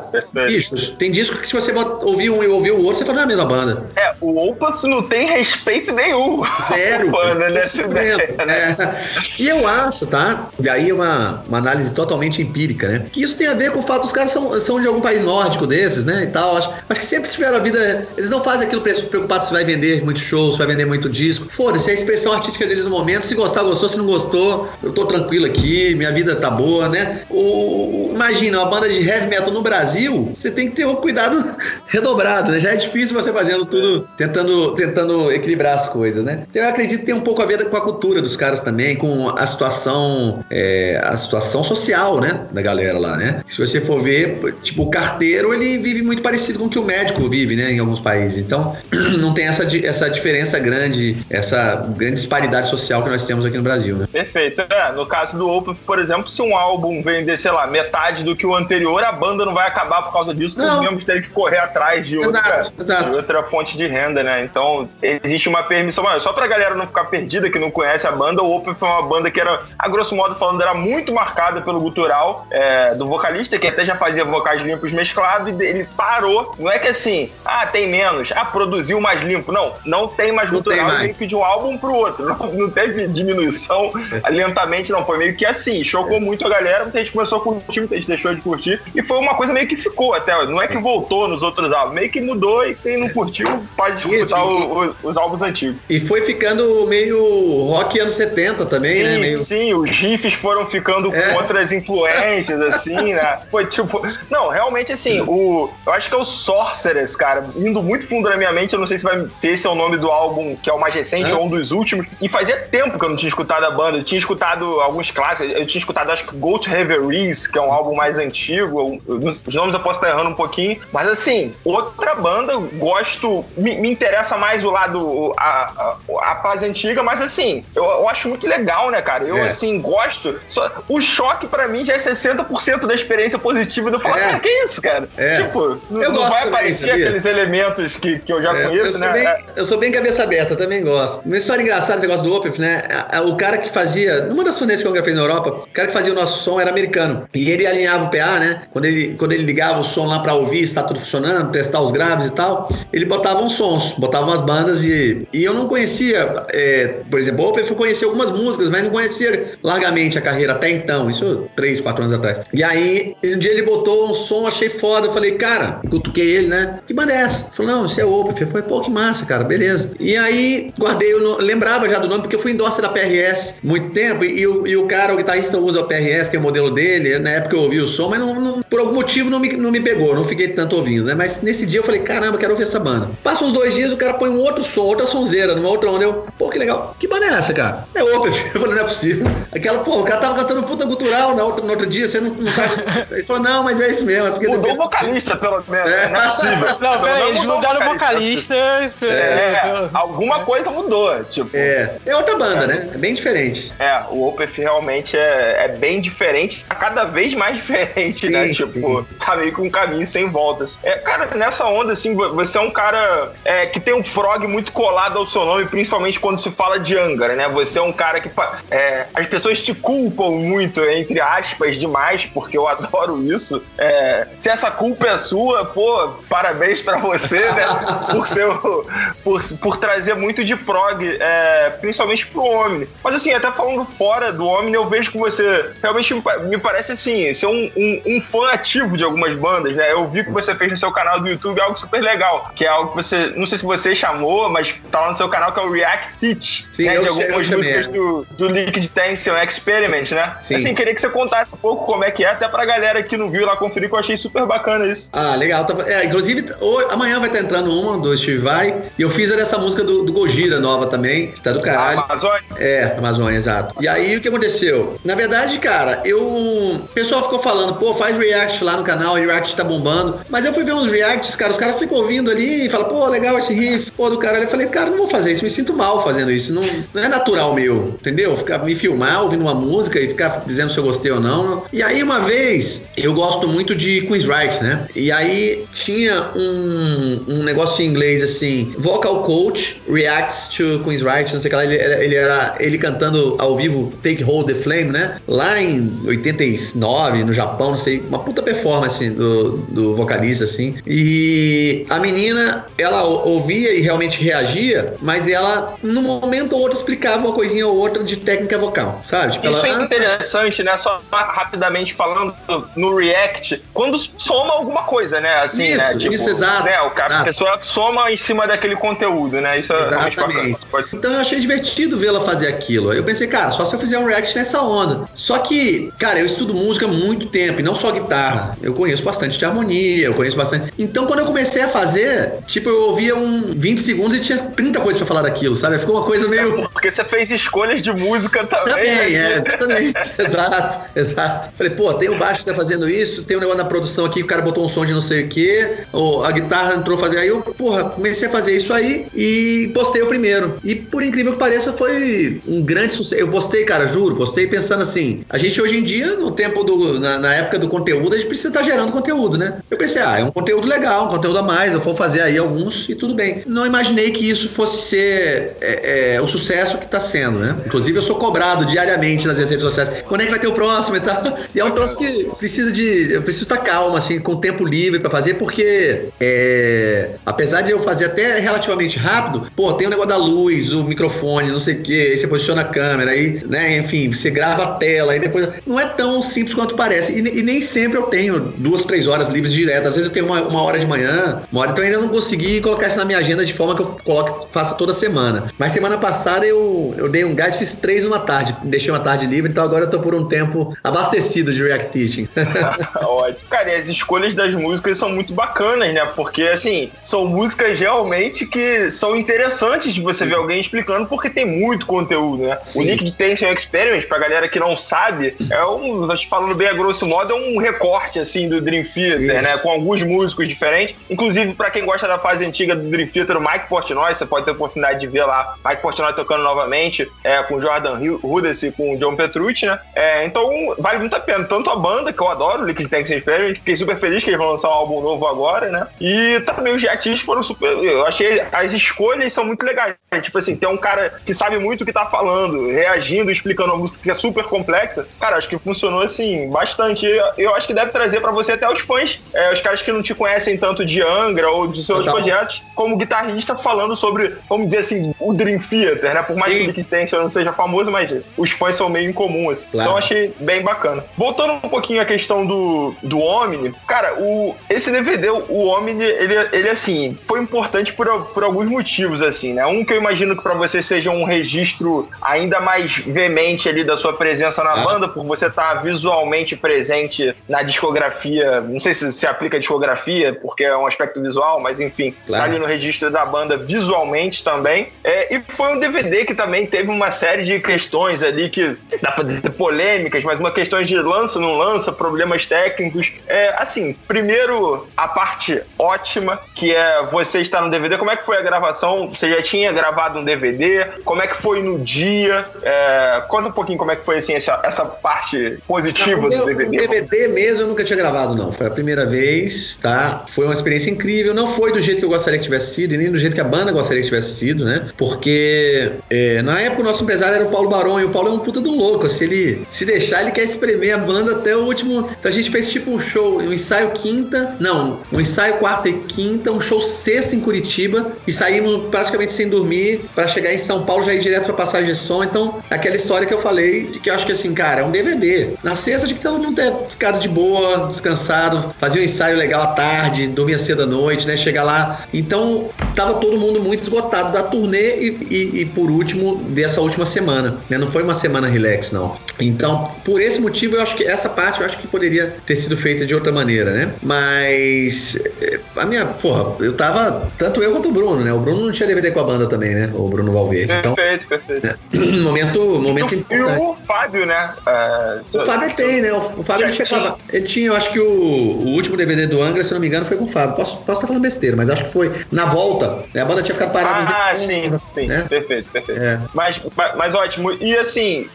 tem disco que se você ouvir um e ouvir o outro, você fala, não é a mesma banda. É, o Opeth não tem respeito nenhum. Zero. banda nessa ideia, né? É. E eu acho, tá? E aí uma, uma análise totalmente empírica, né? Que isso tem a ver com o fato dos caras são, são de algum país nórdico desses, né? E tal. Acho, acho que sempre tiveram a vida. Eles não fazem aquilo preocupado se vai vender muito show, se vai vender muito disco. Foda-se, é a expressão artística deles no momento. Se gostar, gostou. Se não gostou, eu tô tranquilo aqui, minha vida tá boa, né? O, o, imagina, uma banda de heavy metal no Brasil, você tem que ter um cuidado redobrado, né? Já é difícil você fazendo tudo, tentando, tentando equilibrar as coisas, né? Então eu acredito que tem um pouco a ver com a cultura dos caras também, com a situação, é, a situação social, né? Da galera lá, né? Se você for ver, tipo, o carteiro, ele vive muito parecido com o que o médico vive, né? Em alguns países. Então, não tem essa, essa diferença grande, essa grande disparidade social que nós temos aqui no Brasil, né? Perfeito. É, no caso do Opeth, por exemplo, se um álbum vender, sei lá, metade do que o anterior, a banda não vai acabar por causa disso que os membros terem que correr atrás de outra, exato, exato. de outra fonte de renda, né? Então, existe uma permissão. Mas só pra galera não ficar perdida, que não conhece a banda, o Open foi uma banda que era, a grosso modo falando, era muito marcada pelo gutural é, do vocalista, que até já fazia vocais limpos mesclados, e ele parou. Não é que assim, ah, tem menos, ah, produziu mais limpo. Não, não tem mais não gutural tem meio que de um álbum pro outro. Não, não teve diminuição lentamente, não. Foi meio que assim, chocou muito a galera, muita gente começou a curtir, muita gente deixou de curtir. E foi uma coisa meio que ficou até. Não é que voltou nos outros álbuns, meio que mudou e quem não curtiu pode escutar o, o, os álbuns antigos. E foi ficando meio rock anos 70 também, sim, né? Meio... Sim, os riffs foram ficando é. com outras influências, assim, né? Foi tipo. Não, realmente assim, o. Eu acho que é o Sorceress, cara, indo muito fundo na minha mente, eu não sei se vai se esse é o nome do álbum que é o mais recente é. ou um dos últimos. E fazia tempo que eu não tinha escutado a banda. Eu tinha escutado alguns clássicos. Eu tinha escutado, acho que Ghost Reveries, que é um álbum mais antigo. Os nomes eu posso estar errando um pouquinho. Mas assim, outra banda, gosto. Me, me interessa mais o lado. A, a, a paz antiga, mas assim, eu, eu, acho muito legal, né, cara? Eu, é. assim, gosto. Só, o choque pra mim já é 60% da experiência positiva do falar, é. cara, que isso, cara? É. Tipo, eu não vai aparecer também, aqueles elementos que, que eu já é. conheço, eu né? Bem, eu sou bem cabeça aberta, também gosto. Uma história engraçada, esse negócio do Opeth, né? O cara que fazia, numa das turnês que eu gravei na Europa, o cara que fazia o nosso som era americano. E ele alinhava o PA, né? Quando ele, quando ele ligava o som lá pra ouvir se tá tudo funcionando, testar os graves e tal, ele botava uns sons, botava umas bandas e, e eu não conhecia, é, por exemplo, o eu conhecia algumas músicas, mas não conhecia largamente a carreira até então, isso três, quatro anos atrás. E aí, um dia ele botou um som, achei foda, eu falei, cara, cutuquei ele, né? Que banda é essa? Ele falou, não, isso é Opeth. Eu falei, pô, que massa, cara, beleza. E aí, guardei, eu lembrava já do nome, porque eu fui endorse da PRS muito tempo, e, e, o, e o cara, o guitarrista usa o PRS, tem o modelo dele, na época eu ouvi o som, mas não, não, por algum motivo não me, não me pegou, não fiquei tanto ouvindo, né? Mas nesse dia eu falei, caramba, quero ouvir essa banda. Passa uns dois dias, o cara põe um outro som, outra sonzeira, numa outra onda, eu, pô, que legal. Que banda é essa, cara? É Opeth. Eu falei, não é possível. Aquela, pô, o cara tava cantando puta gutural no outro, no outro dia, você não, não sabe. Ele falou, não, mas é isso mesmo. É porque Mudou o vocalista, pelo menos. É. Não é possível. Não, peraí, eles mudaram o vocalista. É, é, alguma coisa mudou, tipo. É, é outra banda, né? É bem diferente. É, o Opeth realmente é, é bem diferente, tá cada vez mais diferente, né? sim, né? Tipo, sim. tá meio com caminho sem voltas. É, cara, nessa onda, assim, você é um cara é, que tem um prog muito colado ao seu nome, principalmente quando se fala de Angra, né? Você é um cara que. É, as pessoas te culpam muito, entre aspas, demais, porque eu adoro isso. É, se essa culpa é sua, pô, parabéns para você, né? Por, seu, por, por trazer muito de prog, é, principalmente pro Omni. Mas assim, até falando fora do Omni, eu vejo que você realmente me parece assim, ser um, um, um, fã ativo de algumas bandas, né? Eu vi que você fez no seu canal do YouTube algo super legal, que é algo que você, não sei se você chamou, mas tá lá no seu canal que é o React Teach, Sim, né? De algumas músicas do, do Liquid Tension Experiment, né? Sim. Assim, queria que você contasse um pouco como é que é, até pra galera que não viu lá conferir, que eu achei super bacana isso. Ah, legal. É, inclusive, hoje, amanhã vai estar entrando uma do Steve Vai. E eu fiz essa música do, do Gojira nova também, que tá do caralho. A Amazônia? É, Amazônia, exato. E aí o que aconteceu? Na verdade, cara, eu. O pessoal ficou falando, pô, faz react lá no canal, o react tá bombando. Mas eu fui ver uns reacts, cara, os caras ficam ouvindo ali e falam, pô, legal esse riff, pô, do caralho. Eu falei, cara, não vou fazer isso, me sinto mal fazendo isso. Não, não é natural meu, entendeu? Ficar me filmar ouvindo uma música e ficar dizendo se eu gostei ou não. E aí, uma vez, eu gosto muito de Queensryche, né? E aí tinha um, um negócio em inglês assim: Vocal Coach Reacts to Queensryche, não sei o que lá. Ele, ele era ele cantando ao vivo Take Hold the Flame, né? Lá em 89, no Japão, não sei, uma puta performance do, do vocalista, assim. E a menina, ela ouvia e realmente reagia, mas ela, num momento ou outro, explicava uma coisinha ou outra de técnica vocal, sabe? Tipo, Isso ela, é interessante, né? Só rapidamente falando no React, quando soma alguma coisa, né? Assim, isso, né? Tipo, isso, exato. Né? O cara, a pessoa soma em cima daquele conteúdo, né? Isso é Exatamente. Pode... Então eu achei divertido vê-la fazer aquilo. Eu pensei, cara, só se eu fizer um react nessa onda. Só que, cara, eu estudo música há muito tempo, e não só guitarra. Eu conheço bastante de harmonia, eu conheço bastante. Então, quando eu comecei a fazer, tipo, eu ouvia um 20 segundos e tinha 30 coisas pra falar daquilo, sabe? Ficou uma coisa meio. Porque você fez escolhas de música também. Também, né? é, exatamente. exato, exato. Falei, pô, tem o baixo que tá fazendo isso, tem um negócio na produção aqui, o cara botou um som de não sei o quê, ou a guitarra entrou fazer. Aí eu, porra, comecei a fazer isso aí e postei o primeiro. E por incrível que pareça, foi um grande sucesso. Eu postei, cara, juro, postei pensando assim: a gente hoje em dia, no tempo do. na, na época do conteúdo, a gente precisa estar tá gerando conteúdo conteúdo, né? Eu pensei, ah, é um conteúdo legal, um conteúdo a mais, eu vou fazer aí alguns e tudo bem. Não imaginei que isso fosse ser é, é, o sucesso que está sendo, né? Inclusive, eu sou cobrado diariamente nas redes sociais. Quando é que vai ter o próximo e tal? E é um troço que precisa de. Eu preciso estar calmo, assim, com tempo livre para fazer, porque é, apesar de eu fazer até relativamente rápido, pô, tem o negócio da luz, o microfone, não sei o quê, aí você posiciona a câmera, aí, né, enfim, você grava a tela, aí depois. Não é tão simples quanto parece. E, e nem sempre eu tenho duas, três horas livres direto. Às vezes eu tenho uma, uma hora de manhã, uma hora, então eu ainda não consegui colocar isso na minha agenda de forma que eu coloque, faça toda semana. Mas semana passada eu, eu dei um gás, fiz três numa tarde, deixei uma tarde livre, então agora eu tô por um tempo abastecido de React Teaching. Ótimo. Cara, e as escolhas das músicas são muito bacanas, né? Porque, assim, são músicas realmente que são interessantes de você ver alguém explicando, porque tem muito conteúdo, né? Sim. O Liquid Tension Experiment, pra galera que não sabe, é um, falando bem a grosso modo, é um recorte, assim, do Dream Theater, né? Com alguns músicos diferentes. Inclusive, pra quem gosta da fase antiga do Dream Theater, o Mike Portnoy, você pode ter a oportunidade de ver lá Mike Portnoy tocando novamente, é, com Jordan Rudess e com John Petrucci, né? É, então, vale muito a pena. Tanto a banda, que eu adoro, Liquid Tension Experiment, fiquei super feliz que eles vão lançar um álbum novo agora, né? E também os Jetis foram super. Eu achei as escolhas são muito legais. Tipo assim, tem um cara que sabe muito o que tá falando, reagindo, explicando uma música que é super complexa. Cara, acho que funcionou assim bastante. Eu acho que deve trazer para você até os fãs, é, os caras que não te conhecem tanto de Angra ou de seus projetos, como guitarrista falando sobre, vamos dizer assim, o Dream Theater, né? Por mais Sim. que o Liquid Tension não seja famoso, mas os fãs são meio incomuns. Assim. Claro. Então achei bem bacana. Voltando um pouquinho à questão do, do Omni, cara, o, esse DVD, o Omni, ele, ele assim, foi importante por, por alguns motivos, assim, né? Um que eu imagino que para você seja um registro ainda mais veemente ali da sua presença na ah. banda, por você estar tá visualmente presente na discografia, não sei se se aplica a discografia, porque é um aspecto visual, mas enfim, tá claro. tá ali no registro da banda visualmente também. É, e foi um DVD que também teve uma série de questões ali que dá pra dizer polêmicas, mas uma questão de lança, não lança, problemas técnicos. É, assim, primeiro a parte ótima, que é você estar no DVD. Como é que foi a gravação? Você já tinha gravado um DVD? Como é que foi no dia? É, conta um pouquinho como é que foi assim, essa, essa parte positiva do DVD. O DVD mesmo eu nunca tinha gravado, não. Foi a primeira vez, tá? Foi uma experiência incrível. Não foi do jeito que eu gostaria que tivesse sido, e nem do jeito que a banda gostaria que tivesse sido, né? Porque é, na época o nosso empresário era o Paulo Barão, e o Paulo é um puta de um louco. Se ele se deixar, ele quer espremer a banda até o último. Então a gente fez tipo um show, um ensaio quinta, não, um ensaio quarta e quinta, um show sexta em Curitiba, e saímos praticamente sem dormir para chegar em São Paulo já ir direto pra passagem de som. Então, aquela história que eu falei, de que eu acho que assim, cara, é um DVD. Na sexta, de que todo mundo ter ficado de boa, descansado, fazia um ensaio legal à tarde, dormia cedo à noite, né? Chegar lá. Então, tava todo mundo muito esgotado da turnê e, e, e por último, dessa última semana. Né? Não foi uma semana relax, não. Então, por esse motivo, eu acho que essa parte eu acho que poderia ter sido feita de outra maneira, né? Mas eh, a minha, porra, eu tava. Tanto eu quanto o Bruno, né? O Bruno não tinha DVD com a banda também, né? O Bruno Valverde. Então, perfeito, perfeito. Né? momento, momento e. E o Fábio, né? Uh, o Fábio tem, né? O, Fábio tinha, ele tinha, eu acho que o, o último DVD do Angra, se eu não me engano, foi com o Fábio. Posso, posso estar falando besteira, mas acho que foi na volta. Né? A banda tinha ficado parada. Ah, sim, sim. Né? Perfeito, perfeito. É. Mas, mas, mas, ótimo. E assim,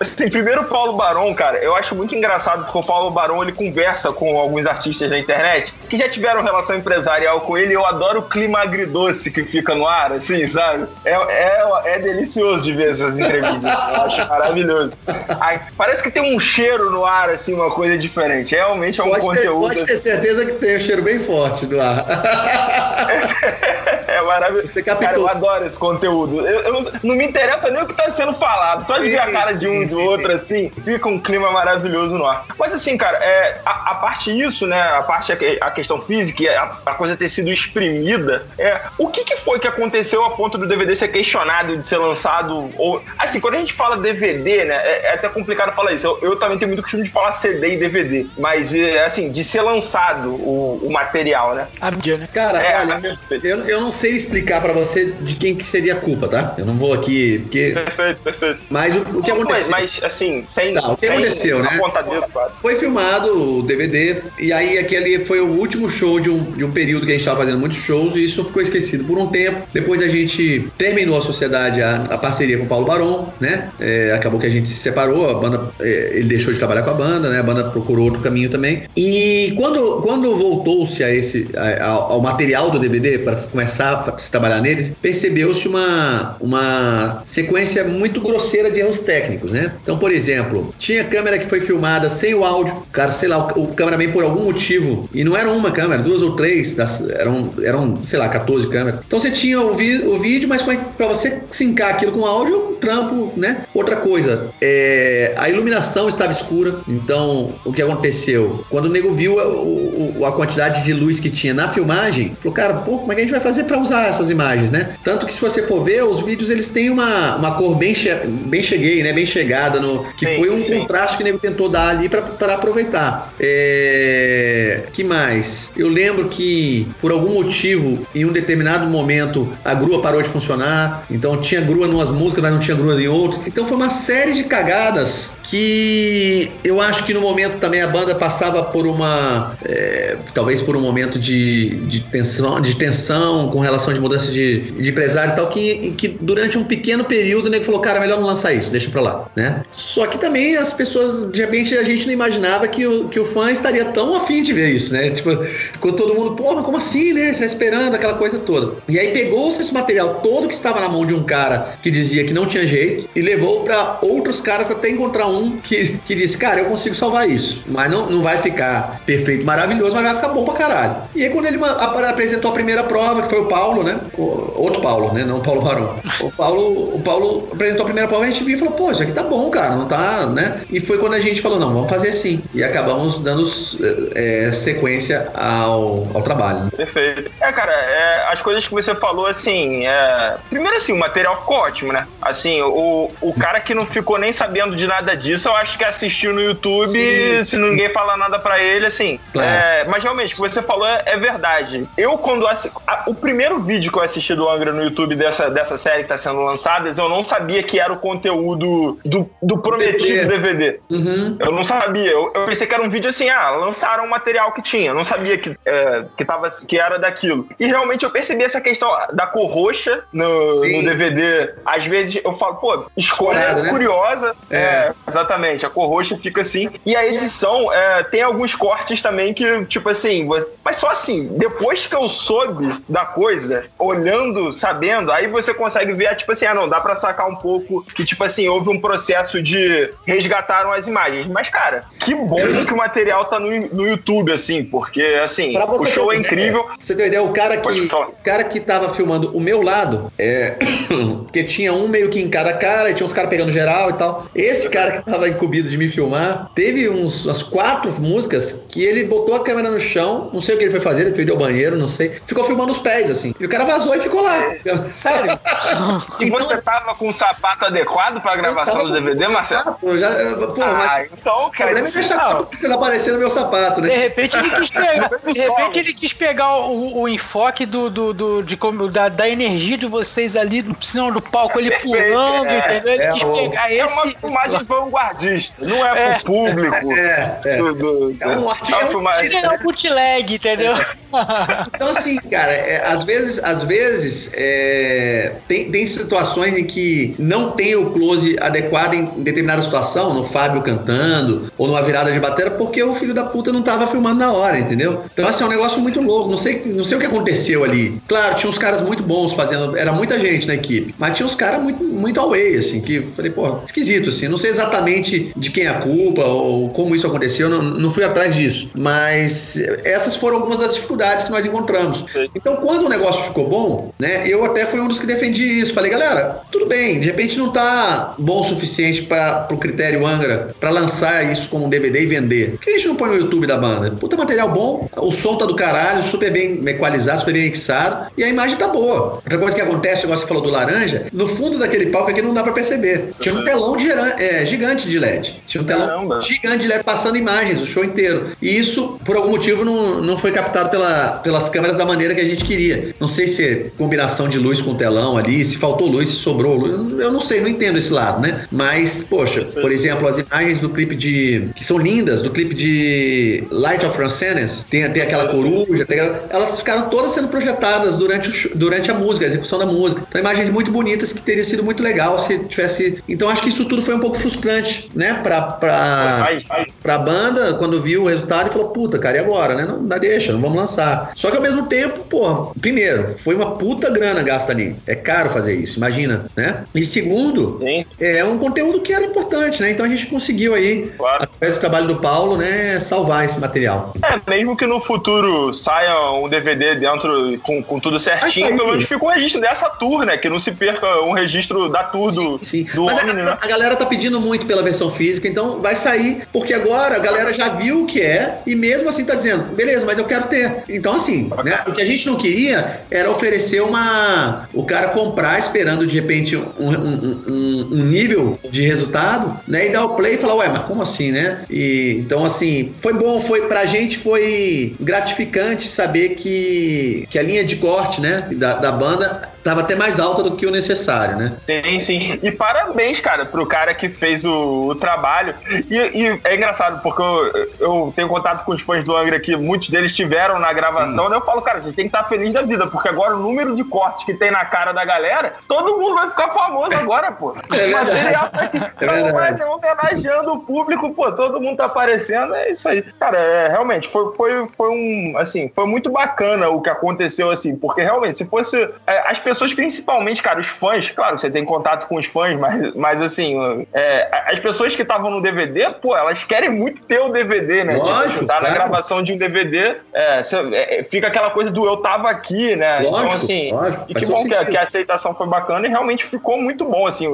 assim, primeiro o Paulo Barão, cara, eu acho muito engraçado porque o Paulo Barão ele conversa com alguns artistas na internet que já tiveram relação empresarial com ele. Eu adoro o clima agridoce que fica no ar, assim, sabe? É, é, é delicioso de ver essas entrevistas. eu acho maravilhoso. Aí, parece que tem um cheiro no ar, assim, uma coisa diferente. Realmente é um pode conteúdo. Pode ter certeza que tem um cheiro bem forte ar. é maravilhoso. Você captou. Cara, eu adoro esse conteúdo. Eu, eu não, me interessa nem o que está sendo falado. Só de ver a cara de um e do outro, assim, fica um clima maravilhoso no ar. Mas assim, cara, é, a, a parte isso, né? A parte, a questão física, a, a coisa ter sido exprimida, é, o que, que foi que aconteceu a ponto do DVD ser questionado de ser lançado? Ou, assim, quando a gente fala DVD, né? É, é até complicado falar isso. Eu, eu, também tenho muito costume de falar CD e DVD. Mas, é, assim, de ser lançado o, o material, né? A mídia, né? Cara, é, olha, eu, eu não sei explicar para você de quem que seria a culpa, tá? Eu não vou aqui. Porque... Perfeito, perfeito. Mas o, o que aconteceu? Mas, assim, sem. Tá, o que aconteceu, né? Dedo, Foi filmado, DVD. E aí aquele foi o último show de um, de um período que a gente estava fazendo muitos shows e isso ficou esquecido por um tempo. Depois a gente terminou a sociedade, a, a parceria com o Paulo Barão, né? É, acabou que a gente se separou, a banda, é, ele deixou de trabalhar com a banda, né? A banda procurou outro caminho também. E quando, quando voltou-se a esse ao, ao material do DVD para começar a se trabalhar neles, percebeu-se uma, uma sequência muito grosseira de erros técnicos, né? Então, por exemplo, tinha câmera que foi filmada sem o áudio, cara, sei lá, o, o cameraman por algum motivo, e não era uma câmera, duas ou três, das, eram, eram, sei lá, 14 câmeras. Então você tinha o, vi, o vídeo, mas para você sincar aquilo com áudio, um trampo, né? Outra coisa, é, a iluminação estava escura, então o que aconteceu? Quando o nego viu a, a quantidade de luz que tinha na filmagem, falou, cara, pô, como é que a gente vai fazer para usar essas imagens, né? Tanto que se você for ver, os vídeos eles têm uma, uma cor bem, che bem cheguei, né? Bem chegada, no, que sim, foi um sim. contraste que o nego tentou dar ali para aproveitar. É, que mais? Eu lembro que, por algum motivo, em um determinado momento, a grua parou de funcionar, então tinha grua em umas músicas, mas não tinha grua em outras. Então foi uma série de cagadas que eu acho que no momento também a banda passava por uma. É, talvez por um momento de, de, tensão, de tensão com relação de mudança de, de empresário e tal, que, que durante um pequeno período o nego falou, cara, melhor não lançar isso, deixa pra lá, né? Só que também as pessoas, de repente, a gente não imaginava que o, que o fã estaria tão afim de ver isso, né? Tipo, ficou todo mundo, porra, como assim, né? Já esperando aquela coisa toda. E aí pegou-se esse material todo que estava na mão de um cara que dizia que não tinha jeito e levou para outros caras até encontrar um que, que disse, cara, eu consigo salvar isso, mas não, não vai ficar perfeito, maravilhoso, mas vai ficar bom pra caralho. E aí quando ele apresentou a primeira prova, que foi o Paulo, né? O, outro Paulo, né? Não o Paulo Barão. O Paulo, o Paulo apresentou a primeira prova, a gente viu e falou, pô, isso aqui tá bom, cara, não tá, né? E foi quando a gente falou, não, vamos fazer sim. E acabamos dando é, sequência ao, ao trabalho. Né? Perfeito. É, cara, é, as coisas que você falou, assim, é... primeiro assim, o material ficou ótimo, né? Assim, o, o cara que não ficou nem sabendo de nada disso, eu acho que assistiu no YouTube, sim, se ninguém falar nada para ele, assim. É, mas realmente, o que você falou é, é verdade. Eu, quando. A, o primeiro vídeo que eu assisti do Angra no YouTube dessa, dessa série que tá sendo lançada, eu não sabia que era o conteúdo do, do prometido DVD. Uhum. Eu não sabia. Eu, eu, pensei que era um vídeo assim, ah, lançaram o material que tinha. Eu não sabia que, é, que, tava, que era daquilo. E realmente eu percebi essa questão da cor roxa no, no DVD. Às vezes eu falo, pô, escolha né? curiosa. É. é. exatamente. A cor roxa fica assim. E a edição é, tem alguns cortes também que, tipo assim, mas só assim, depois que eu soube da coisa, olhando, sabendo, aí você consegue ver, tipo assim, ah, não, dá pra sacar um pouco que, tipo assim, houve um processo de resgataram as imagens. Mas, cara, que bom que o material tá no, no YouTube, assim, porque, assim, o show é incrível. Você tem ideia, o cara que, o cara que tava filmando o meu lado, é, porque tinha um meio que em cada cara, e tinha uns caras pegando geral e tal. Esse cara que tava incumbido de me filmar, teve uns, umas quatro músicas que ele botou a câmera no chão, não sei o que ele foi fazer, ele foi ao banheiro, não sei. Ficou filmando os pés, assim. E o cara vazou e ficou lá. Sério? e então, você tava com o sapato adequado pra gravação do DVD, Marcelo? Eu já, pô, ah, mas então, cara. O problema é deixar precisa aparecer no meu sapato, né? De repente ele quis pegar, de repente ele quis pegar o, o enfoque do, do, do de como, da, da energia de vocês ali no cima do palco, ele pulando, é, entendeu? Ele é, quis pegar é esse. É uma filmagem vanguardista, não é, é pro público. É, é. Do, do, é um, é um, um bootleg, entendeu? Então, assim, cara, é, às vezes, às vezes é, tem, tem situações em que não tem o close adequado em determinada situação, no Fábio cantando, ou numa virada de bateria, porque o filho da puta não tava filmando na hora, entendeu? Então, assim, é um negócio muito louco. Não sei, não sei o que aconteceu ali. Claro, tinha uns caras muito bons fazendo, era muita gente na equipe, mas tinha uns caras muito, muito away, assim, que falei, pô, esquisito, assim. Não sei exatamente de quem é a culpa ou como isso aconteceu, não, não fui atrás disso. Mas essas foram algumas das dificuldades que nós encontramos. Então, quando o negócio ficou bom, né, eu até fui um dos que defendi isso. Falei, galera, tudo bem, de repente não tá bom o suficiente para o critério Angra para lançar isso como um DVD e vender. Por que a gente não põe no YouTube da banda? Puta material bom, o som tá do caralho, super bem equalizado, super bem mixado e a imagem tá boa. Outra coisa que acontece, o negócio que falou do laranja, no fundo daquele palco aqui não dá para perceber. Tinha um telão de, é, gigante de LED. Tinha um telão Caramba. gigante de LED passando imagens o show inteiro. E isso, por algum motivo, não, não foi captado pela, pelas câmeras da maneira que a gente queria. Não sei se é combinação de luz com telão ali, se faltou luz, se sobrou luz. Eu não sei, não entendo esse lado, né? Mas, poxa, por exemplo, as imagens do clipe de. que são lindas, do clipe de Light of Francenes, tem, tem aquela coruja, tem aquela, elas ficaram todas sendo projetadas durante, o, durante a música, a execução da música. Então, imagens muito bonitas que teria sido muito legal se tivesse. Então, acho que isso tudo foi um pouco frustrante, né? Pra, pra, pra banda, quando viu o resultado e falou: puta, cara, e agora, né? Não dá, deixa, não vamos lançar. Só que ao mesmo tempo, pô, primeiro, foi uma puta grana gasta ali. É caro fazer isso, imagina, né? E segundo, Sim. é um conteúdo que era importante, né? Então a gente conseguiu aí, claro. através do trabalho do Paulo, né, salvar esse material. É, mesmo que no futuro saia um DVD dentro com, com tudo certinho, pelo menos fica um registro dessa tour, né? Que não se perca um registro da tour do, sim, sim. do Mas Omni, a, né? a galera tá pedindo muito pela versão física, então vai sair, porque agora a galera já viu o que é e mesmo assim tá dizendo, beleza, mas eu quero ter. Então, assim, né? O que a gente não queria era oferecer uma. O cara comprar esperando de repente um, um, um, um nível de resultado, né? E dar o play e falar, ué, mas como assim, né? E, então, assim, foi bom, foi pra gente foi gratificante saber que, que a linha de corte, né, da, da banda tava até mais alta do que o necessário, né? Sim, sim. E parabéns, cara, pro cara que fez o, o trabalho. E, e, é engraçado, porque eu, eu, tenho contato com os fãs do Angra que muitos deles estiveram na gravação, né? Eu falo, cara, vocês tem que estar feliz da vida, porque agora o número de cortes que tem na cara da galera, todo mundo vai ficar famoso agora, pô. É o material tá aqui. É homenageando o público, pô, todo mundo tá aparecendo, é isso aí. Cara, é, realmente, foi, foi, foi um, assim, foi muito bacana o que aconteceu, assim, porque realmente, se fosse é, as pessoas pessoas, principalmente, cara, os fãs, claro, você tem contato com os fãs, mas, mas assim, é, as pessoas que estavam no DVD, pô, elas querem muito ter o DVD, né? Tipo, Lógico, tipo, tá na gravação de um DVD, é, você, é, fica aquela coisa do eu tava aqui, né? Então, lógico, então, assim, lógico, e que bom que, que, a aceitação foi bacana e realmente ficou muito bom, assim,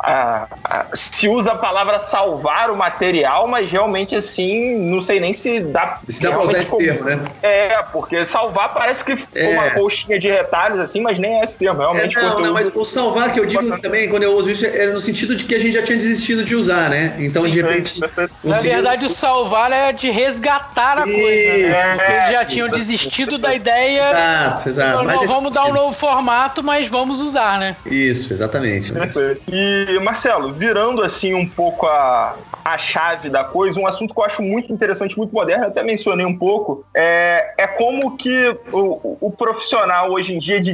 a, a, se usa a palavra salvar o material, mas realmente, assim, não sei nem se dá... Se dá pra usar esse termo, né? É, porque salvar parece que foi uma é. coxinha de retalhos, assim, mas nem é esse termo, realmente. É, não, não, mas o salvar que eu digo também, quando eu uso isso, é no sentido de que a gente já tinha desistido de usar, né? Então, Sim, de repente. Na verdade, o salvar é de resgatar a isso, coisa. Né? Porque eles já tinham desistido da ideia. Exato, exato. Então, vamos dar um novo formato, mas vamos usar, né? Isso, exatamente. E, Marcelo, virando assim um pouco a, a chave da coisa, um assunto que eu acho muito interessante, muito moderno, até mencionei um pouco, é, é como que o, o profissional hoje em dia de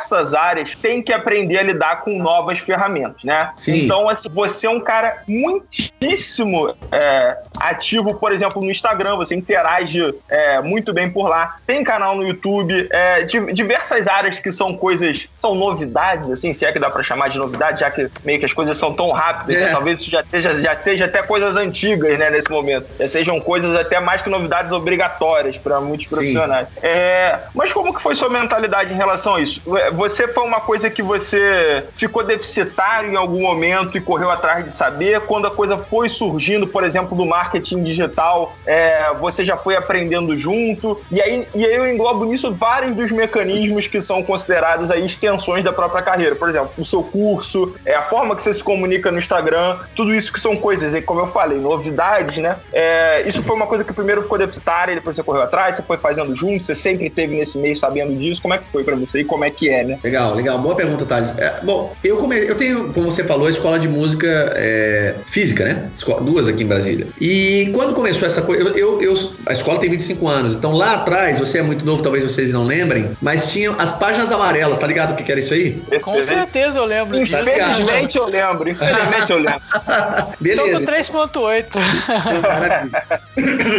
diversas áreas tem que aprender a lidar com novas ferramentas, né? Sim. Então, assim, você é um cara muitíssimo é, ativo, por exemplo, no Instagram, você interage é, muito bem por lá, tem canal no YouTube, é, diversas áreas que são coisas, são novidades, assim, se é que dá para chamar de novidade, já que meio que as coisas são tão rápidas, né? talvez isso já, seja, já seja até coisas antigas, né, nesse momento. Já sejam coisas até mais que novidades obrigatórias para muitos Sim. profissionais. É, mas como que foi sua mentalidade em relação a isso? Você foi uma coisa que você ficou deficitário em algum momento e correu atrás de saber? Quando a coisa foi surgindo, por exemplo, do marketing digital, é, você já foi aprendendo junto? E aí, e aí eu englobo nisso vários dos mecanismos que são considerados aí extensões da própria carreira. Por exemplo, o seu curso, é, a forma que você se comunica no Instagram, tudo isso que são coisas como eu falei, novidades, né? É, isso foi uma coisa que primeiro ficou deficitária, depois você correu atrás, você foi fazendo junto, você sempre teve nesse meio sabendo disso. Como é que foi para você e como é que é, né? Legal, legal. Boa pergunta, Thales. É, bom, eu, come... eu tenho, como você falou, a escola de música é, física, né? Duas aqui em Brasília. E quando começou essa coisa, eu, eu, eu, a escola tem 25 anos, então lá atrás, você é muito novo, talvez vocês não lembrem, mas tinham as páginas amarelas, tá ligado o que, que era isso aí? Com certeza eu lembro disso. Infelizmente eu lembro, infelizmente eu lembro. Beleza. 3.8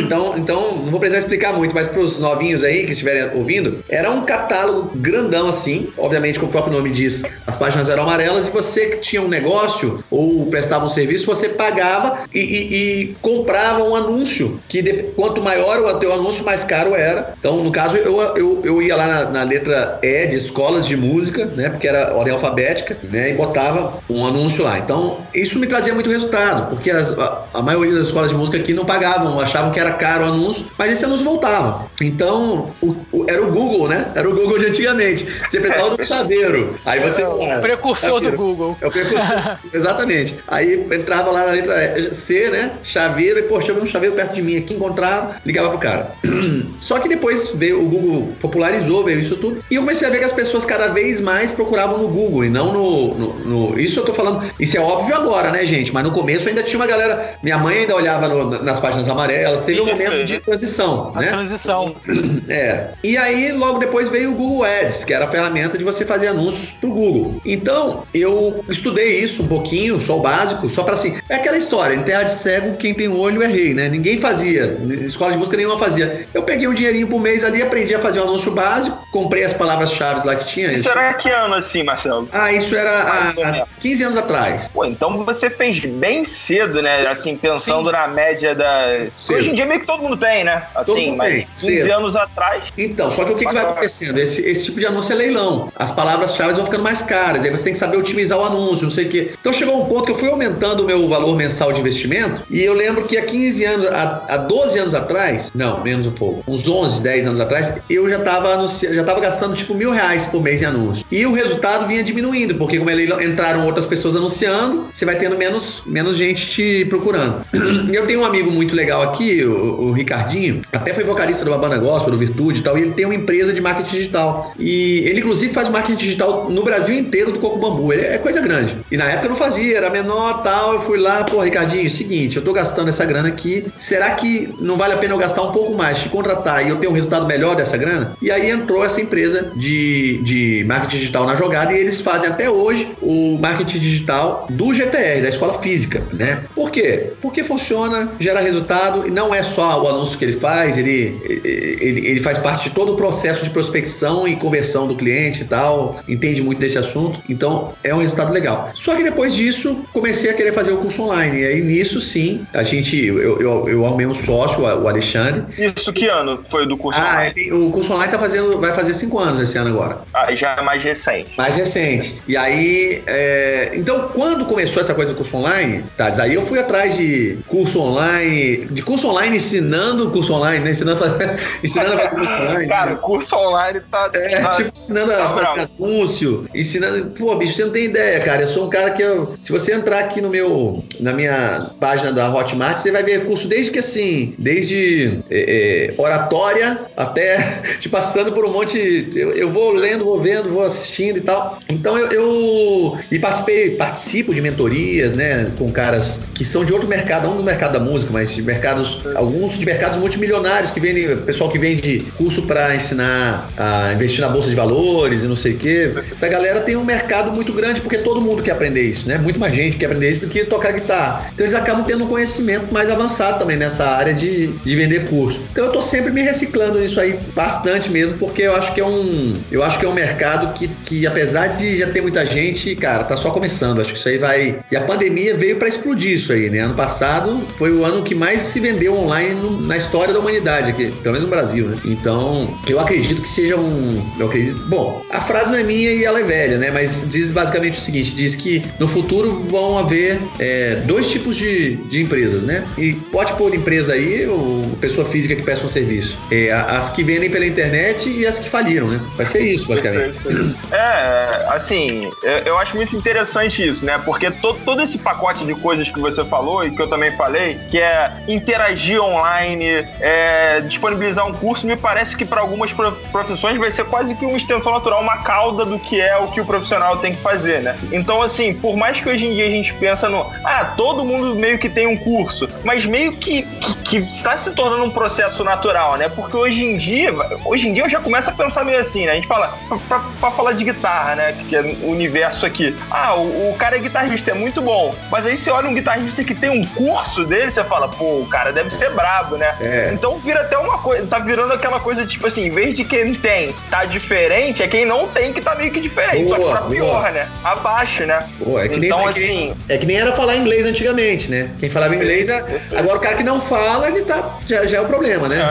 então, então, não vou precisar explicar muito, mas para os novinhos aí que estiverem ouvindo, era um catálogo grandão assim, obviamente, como o próprio nome diz, as páginas eram amarelas e você que tinha um negócio ou prestava um serviço, você pagava e, e, e comprava um anúncio, que de, quanto maior o teu anúncio, mais caro era. Então, no caso, eu, eu, eu ia lá na, na letra E de escolas de música, né, porque era ordem alfabética, né, e botava um anúncio lá. Então, isso me trazia muito resultado, porque as, a maioria das escolas de música aqui não pagavam, achavam que era caro o anúncio, mas esse anúncio voltava. Então, o, o, era o Google, né? Era o Google de antigamente. Você prestava tal do chaveiro. Aí você. É, o precursor chaveiro. do Google. É o precursor. Exatamente. Aí entrava lá na letra C, né? Chaveiro, e poxa, eu um chaveiro perto de mim aqui, encontrava, ligava pro cara. Só que depois veio o Google popularizou, veio isso tudo. E eu comecei a ver que as pessoas cada vez mais procuravam no Google e não no. no, no... isso eu tô falando. Isso é óbvio agora, né, gente? Mas no começo ainda tinha uma galera. Minha mãe ainda olhava no, nas páginas amarelas. Teve um momento de transição, a né? transição. É. E aí, logo depois veio o Google Ads, que era a ferramenta de você fazer anúncios pro Google. Então, eu estudei isso um pouquinho, só o básico, só para assim. É aquela história, em terra de cego, quem tem olho é rei, né? Ninguém fazia. Escola de música nenhuma fazia. Eu peguei um dinheirinho por mês ali, aprendi a fazer um anúncio básico, comprei as palavras-chave lá que tinha. Isso, era que ano assim, Marcelo? Ah, isso era há, há 15 anos atrás. Pô, então você fez bem cedo, né? Assim, pensando Sim. na média da. Cedo. Hoje em dia meio que todo mundo tem, né? Assim, mas 15 cedo. anos atrás. Então, só que o que, que vai acontecendo? Esse, esse tipo de anúncio é leilão. As palavras-chave vão ficando mais caras, aí você tem que saber otimizar o anúncio, não sei o quê. Então chegou um ponto que eu fui aumentando o meu valor mensal de investimento, e eu lembro que há 15 anos, há, há 12 anos atrás, não, menos um pouco, uns 11, 10 anos atrás, eu já estava já tava gastando tipo mil reais por mês em anúncio. E o resultado vinha diminuindo, porque como ele entraram outras pessoas anunciando, você vai tendo menos, menos gente te procurando. Eu tenho um amigo muito legal aqui, o, o Ricardinho, até foi vocalista de uma banda gospel, do Virtude e tal, e ele tem uma empresa de marketing digital. E ele, inclusive, faz marketing digital no Brasil inteiro do Coco Bambu. Ele é coisa grande. E na época eu não fazia, era menor tal. Eu fui lá, pô, Ricardinho, seguinte, eu tô gastando essa grana aqui. Será que não vale a pena eu gastar um pouco mais, te contratar e eu ter um resultado melhor dessa grana? E aí entrou essa empresa de, de marketing digital na jogada e eles fazem até hoje o marketing digital do GTR, da escola física, né? Por quê? Porque funciona, gera resultado e não é só o anúncio que ele faz, ele, ele, ele faz parte de todo o processo de prospecção e conversão do cliente e tal, entende muito desse assunto, então é um resultado legal. Só que depois disso, comecei a querer fazer o curso online, e aí nisso sim, a gente, eu, eu, eu arrumei um sócio, o Alexandre. Isso que ano foi do curso ah, online? o curso online tá fazendo, vai fazer cinco anos esse ano agora. Ah, já é mais recente. Mais recente. E aí, é... então quando começou essa coisa do curso online, tá, aí eu fui atrás de curso online, de curso online ensinando curso online, né? Ensinando a fazer, ensinando a fazer curso online. Cara, curso online tá. É, tá, tipo, ensinando a fazer anúncio, ensinando. Pô, bicho, você não tem ideia, cara. Eu sou um cara que eu. Se você entrar aqui no meu. na minha página da Hotmart, você vai ver curso desde que assim, desde é, é, oratória até te passando por um monte. Eu, eu, vou lendo, vou vendo, vou assistindo e tal. Então eu. eu e participei, participo de mentorias, né? Com caras que são de outro mercado, não do mercado da música, mas de mercados. alguns de mercados multimilionários que vendem, pessoal que vende curso para ensinar a investir na bolsa de valores e não sei o quê. Essa galera tem um mercado muito grande porque todo mundo quer aprender isso, né? Muito mais gente quer aprender isso do que tocar guitarra. Então eles acabam tendo um conhecimento mais avançado também nessa área de, de vender curso. Então eu tô sempre me reciclando nisso aí bastante mesmo, porque eu acho que é um, eu acho que é um mercado que, que apesar de já ter muita gente, cara, tá só começando. Acho que isso aí vai. E a pandemia veio para explodir isso aí, né? Ano passado foi o ano que mais se vendeu online no, na história da humanidade aqui, pelo menos no Brasil, né? Então, eu acredito que seja um. Eu acredito. Bom, a frase não é minha e ela é velha, né? Mas diz basicamente o seguinte: diz que no futuro vão haver é, dois tipos de, de empresas, né? E pode pôr empresa aí, ou pessoa física que peça um serviço. É, as que vendem pela internet e as que faliram, né? Vai ser isso, basicamente. É, assim, eu acho muito interessante isso, né? Porque todo, todo esse pacote de coisas que você falou e que eu também falei, que é interagir online, é, disponibilizar um curso, me parece que para algumas profissões vai ser quase que uma extensão natural, uma cauda do que é o que o profissional tem que fazer, né? Então, assim, por mais que hoje em dia a gente pensa no, ah, todo mundo meio que tem um curso, mas meio que, que, que está se tornando um processo natural, né? Porque hoje em dia, hoje em dia eu já começo a pensar meio assim, né? A gente fala, pra, pra falar de guitarra, né? Que é o universo aqui. Ah, o, o cara é guitarrista, é muito bom. Mas aí você olha um guitarrista que tem um curso dele, você fala, pô, o cara deve ser brabo, né? É. Então vira até uma coisa, tá virando aquela coisa tipo assim, em vez de quem tem tá diferente, é quem não tem que tá meio que diferente. Boa, só que pra pior, boa. né? Abaixo, né? Boa, é que então, nem, assim. É que, é que nem era falar inglês antigamente, né? Quem falava inglês, é, agora o cara que não fala, ele tá. Já, já é o um problema, né?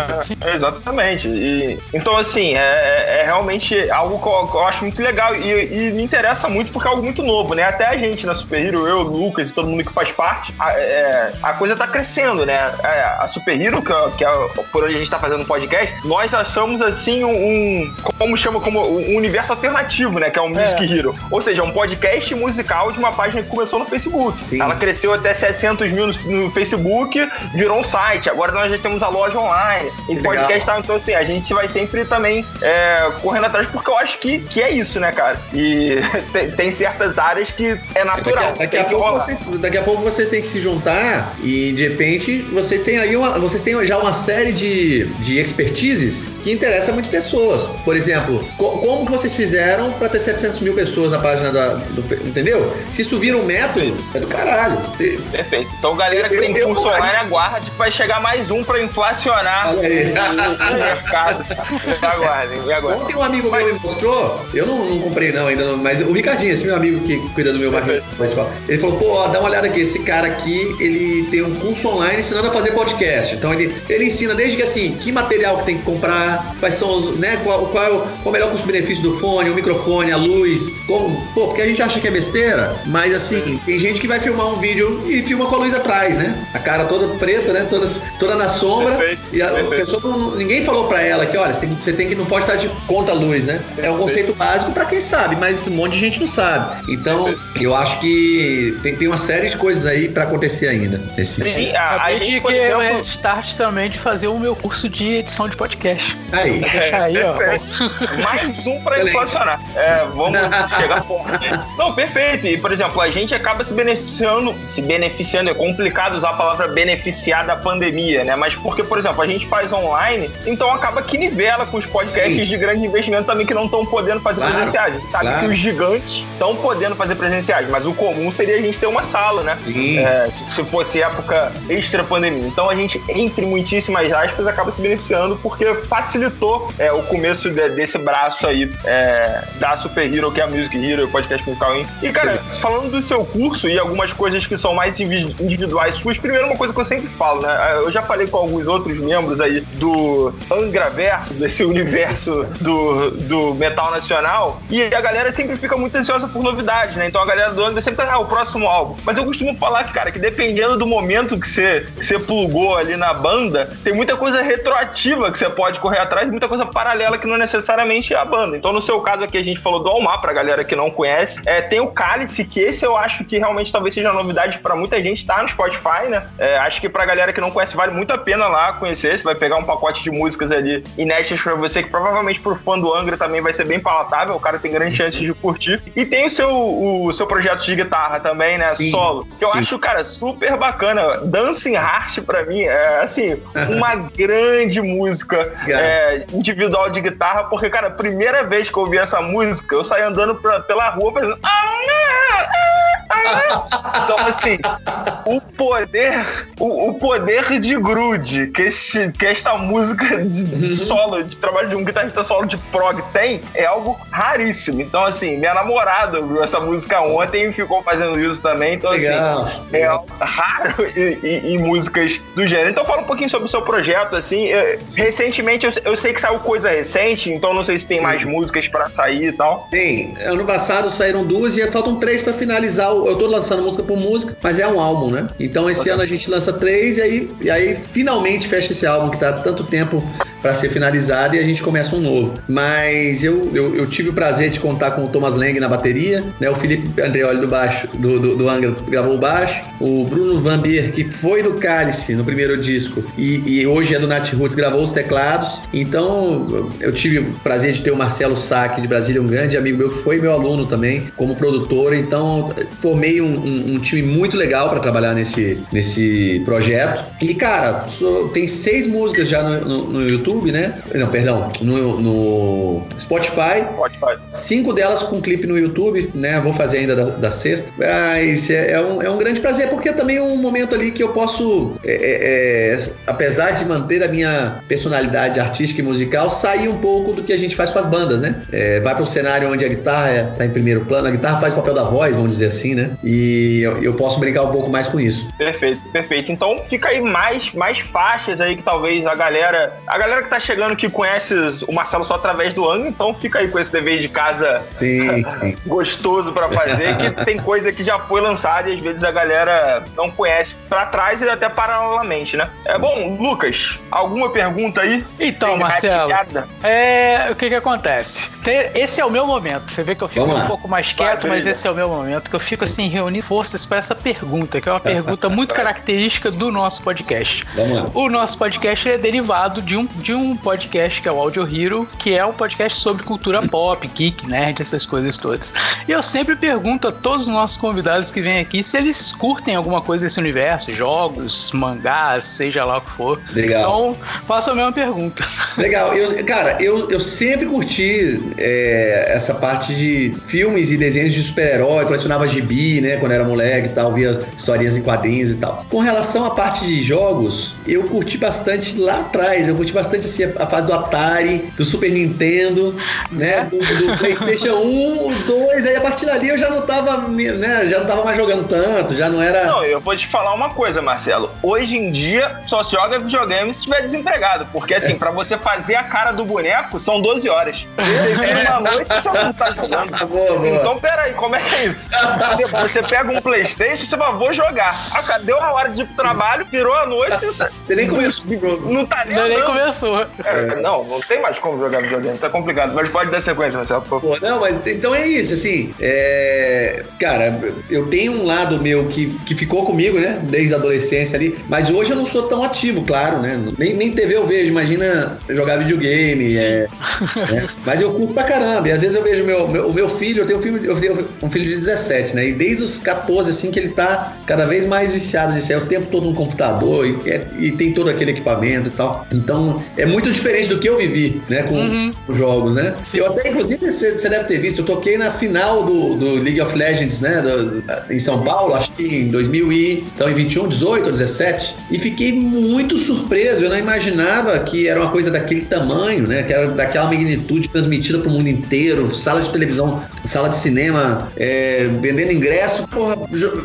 É, exatamente. E, então, assim, é, é, é realmente algo que eu, que eu, acho muito legal e, e, me interessa muito porque é algo muito novo, né? Até a gente na Super Hero, eu, Lucas e todo mundo que faz parte, a, é, a coisa tá crescendo, né? a Super Hero, que, que é por onde a gente tá fazendo o podcast, nós achamos assim um, um como chama como um universo alternativo, né? Que é o Music é. Hero. Ou seja, um podcast musical de uma página que começou no Facebook. Sim. Ela cresceu até 700 mil no, no, Facebook, virou um site. Agora nós já temos a loja online. E podcast tá, então assim, a gente vai sempre também é, correndo atrás, porque eu acho que, que é isso, né, cara? E tem, tem certas áreas que é natural. Daqui, daqui a pouco vocês, daqui a pouco vocês têm que se juntar e de repente vocês têm aí uma, vocês têm já uma série de, de expertises que interessa muitas pessoas. Por exemplo, co como que vocês fizeram para ter 700 mil pessoas na página da, do, entendeu? Se isso vira um método, é do caralho. Perfeito. Então, galera que tem curso online, aguarde que vai chegar mais um para inflacionar o mercado. Me aguardem, me aguardem. Ontem um amigo meu me mostrou, eu não, não comprei não ainda, mas o Ricardinho, esse meu amigo que cuida do meu marketing, ele falou, pô, ó, dá uma olhada aqui, esse cara aqui, ele tem um curso online ensinando a fazer podcast. Então ele, ele ensina desde que assim, que material que tem que comprar, quais são os, né, qual, qual, é o, qual é o melhor custo-benefício do fone, o microfone, a luz, como, pô, porque a gente acha que é besteira, mas assim, tem gente que vai filmar um vídeo e filma com a luz atrás, né? A cara toda preta, né? Toda, toda na sombra. Perfeito, e a, pessoa, ninguém falou para ela que, olha, você tem, que não pode estar de conta a luz, né? É um conceito básico para quem sabe, mas um monte de gente não sabe. Então, eu acho que tem, tem uma série de coisas aí para acontecer ainda nesse Sim, a, a gente que exemplo... é start também de fazer o meu curso de edição de podcast. Aí. Vou deixar aí, ó. Mais um para inflacionar. É, vamos chegar forte. Não, perfeito. E, por exemplo, a gente acaba se beneficiando, se beneficiando, é complicado usar a palavra beneficiar da pandemia, né? Mas porque, por exemplo, a gente faz online, então acaba que nivela com os podcasts Sim. de grande investimento também que não estão podendo fazer claro, presenciais. A gente sabe claro. que os gigantes estão podendo fazer presenciais, mas o comum seria a gente ter uma sala, né? Sim. É, se fosse época extra pandemia. Então a gente, entre muitíssimas aspas, acaba se beneficiando porque facilitou é, o começo de, desse braço aí é, da Super Hero, que é a Music Hero, o podcast musical. Hein? E, cara, falando do seu curso e algumas coisas que são mais individuais suas, primeiro uma coisa que eu sempre falo, né? Eu já falei com alguns outros membros aí do Angraverso, desse universo do, do metal nacional, e a galera sempre fica muito ansiosa por novidades, né? Então a galera do Angra sempre tá, ah, o próximo álbum. Mas eu costumo falar que, cara, que dependendo do momento que você, que você plugou ali na banda, tem muita coisa retroativa que você pode correr atrás, muita coisa paralela que não necessariamente é a banda. Então, no seu caso aqui, a gente falou do Almar, pra galera que não conhece. É, tem o Cálice, que esse eu acho que realmente talvez seja novidade para muita gente, tá no Spotify, né? É, acho que pra galera que não conhece, vale muito a pena lá conhecer. Você vai pegar um pacote de músicas ali inéditas pra você, que provavelmente pro fã do Angra também vai ser bem palatável. O cara tem grande chance de curtir. E tem o seu, o seu projeto de guitarra também, né? Sim, Solo. Que eu sim. acho, cara, super bacana. Dancing Heart, pra mim, é assim, uma grande música é, individual de guitarra, porque, cara, primeira vez que eu ouvi essa música, eu saí andando pra, pela rua fazendo. Então, assim, o poder, o, o, poder de grude que, este, que esta música de, de uhum. solo, de trabalho de um guitarrista solo de prog tem, é algo raríssimo. Então, assim, minha namorada ouviu essa música ontem e ficou fazendo isso também. Então, assim, Legal. assim, é raro em, em, músicas do gênero. Então, fala um pouquinho sobre o seu projeto, assim. Recentemente, eu, eu, sei que saiu coisa recente, então não sei se tem Sim. mais músicas para sair e tal. Tem. Ano passado saíram duas e faltam três para finalizar eu tô lançando música por música, mas é um álbum, né? Então esse ano a gente lança três e aí, e aí finalmente fecha esse álbum que tá tanto tempo para ser finalizado e a gente começa um novo. Mas eu, eu, eu, tive o prazer de contar com o Thomas Lang na bateria, né? O Felipe Andreoli do baixo, do, do, do Angra gravou o baixo, o Bruno Van Beer, que foi do Cálice no primeiro disco e, e hoje é do Nat Roots, gravou os teclados. Então eu tive o prazer de ter o Marcelo Sack de Brasília, um grande amigo meu que foi meu aluno também como produtor. Então formei um, um, um time muito legal para trabalhar nesse, nesse projeto. E cara, tem seis músicas já no, no, no YouTube né? Não, perdão, no, no Spotify. Spotify. Cinco delas com clipe no YouTube, né? Vou fazer ainda da, da sexta. Mas é, é, um, é um grande prazer, porque é também um momento ali que eu posso, é, é, é, apesar de manter a minha personalidade artística e musical, sair um pouco do que a gente faz com as bandas, né? É, vai para o cenário onde a guitarra está em primeiro plano, a guitarra faz o papel da voz, vamos dizer assim, né? E eu, eu posso brincar um pouco mais com isso. Perfeito, perfeito. Então fica aí mais, mais faixas aí que talvez a galera. A galera galera que tá chegando que conhece o Marcelo só através do ano, então fica aí com esse dever de casa sim, sim. gostoso para fazer, que tem coisa que já foi lançada e às vezes a galera não conhece para trás e até paralelamente, né? Sim. É bom, Lucas, alguma pergunta aí? Então, Marcelo, é, o que que acontece? Esse é o meu momento. Você vê que eu fico um pouco mais quieto, Vai, mas esse é o meu momento que eu fico assim reunindo forças para essa pergunta, que é uma pergunta muito característica do nosso podcast. Vamos lá. O nosso podcast é derivado de um, de um podcast que é o Audio Hero, que é um podcast sobre cultura pop, geek, nerd, essas coisas todas. E eu sempre pergunto a todos os nossos convidados que vêm aqui se eles curtem alguma coisa desse universo, jogos, mangás, seja lá o que for. Legal. Então, faça a mesma pergunta. Legal. Eu, cara, eu, eu sempre curti é, essa parte de filmes e desenhos de super-herói, colecionava gibi, né, quando era moleque e tal, via historinhas em quadrinhos e tal. Com relação à parte de jogos, eu curti bastante lá atrás, eu curti bastante assim, a fase do Atari, do Super Nintendo, né, do, do PlayStation 1, o 2, aí a partir dali eu já não tava, né, já não tava mais jogando tanto, já não era... Não, eu vou te falar uma coisa, Marcelo, hoje em dia só se joga videogame se estiver desempregado, porque assim, é. para você fazer a cara do boneco, são 12 horas. Você vira uma noite e você não tá jogando. Boa, boa. Então, peraí, como é que é isso? Você, você pega um Playstation e você fala, vou jogar. Ah, deu a hora de ir pro trabalho, virou a noite. Você, você nem começou. Não tá nem, nem começou. É, não, não tem mais como jogar videogame, tá complicado. Mas pode dar sequência, Marcelo, por favor. Não, mas então é isso, assim. É... Cara, eu tenho um lado meu que, que ficou comigo, né? Desde a adolescência ali. Mas hoje eu não sou tão ativo, claro, né? Nem, nem TV eu vejo, imagina jogar videogame. É, é. Mas eu curto pra caramba. E às vezes eu vejo meu, meu, o meu filho, eu tenho um filho, eu tenho um filho de 17, né? E desde os 14, assim, que ele tá cada vez mais viciado nisso. É o tempo todo no computador e, é, e, tem todo aquele equipamento e tal. Então, é muito diferente do que eu vivi, né? Com uhum. os jogos, né? Eu até, inclusive, você deve ter visto, eu toquei na final do, do League of Legends, né? Do, em São Paulo, acho que em 2000 então, em 21, 18 ou 17. E fiquei muito surpreso. Eu não imaginava que era uma coisa daquele tamanho, né? Que era daquela magnitude transmitida para o mundo inteiro, sala de televisão, sala de cinema, é, vendendo ingresso, porra,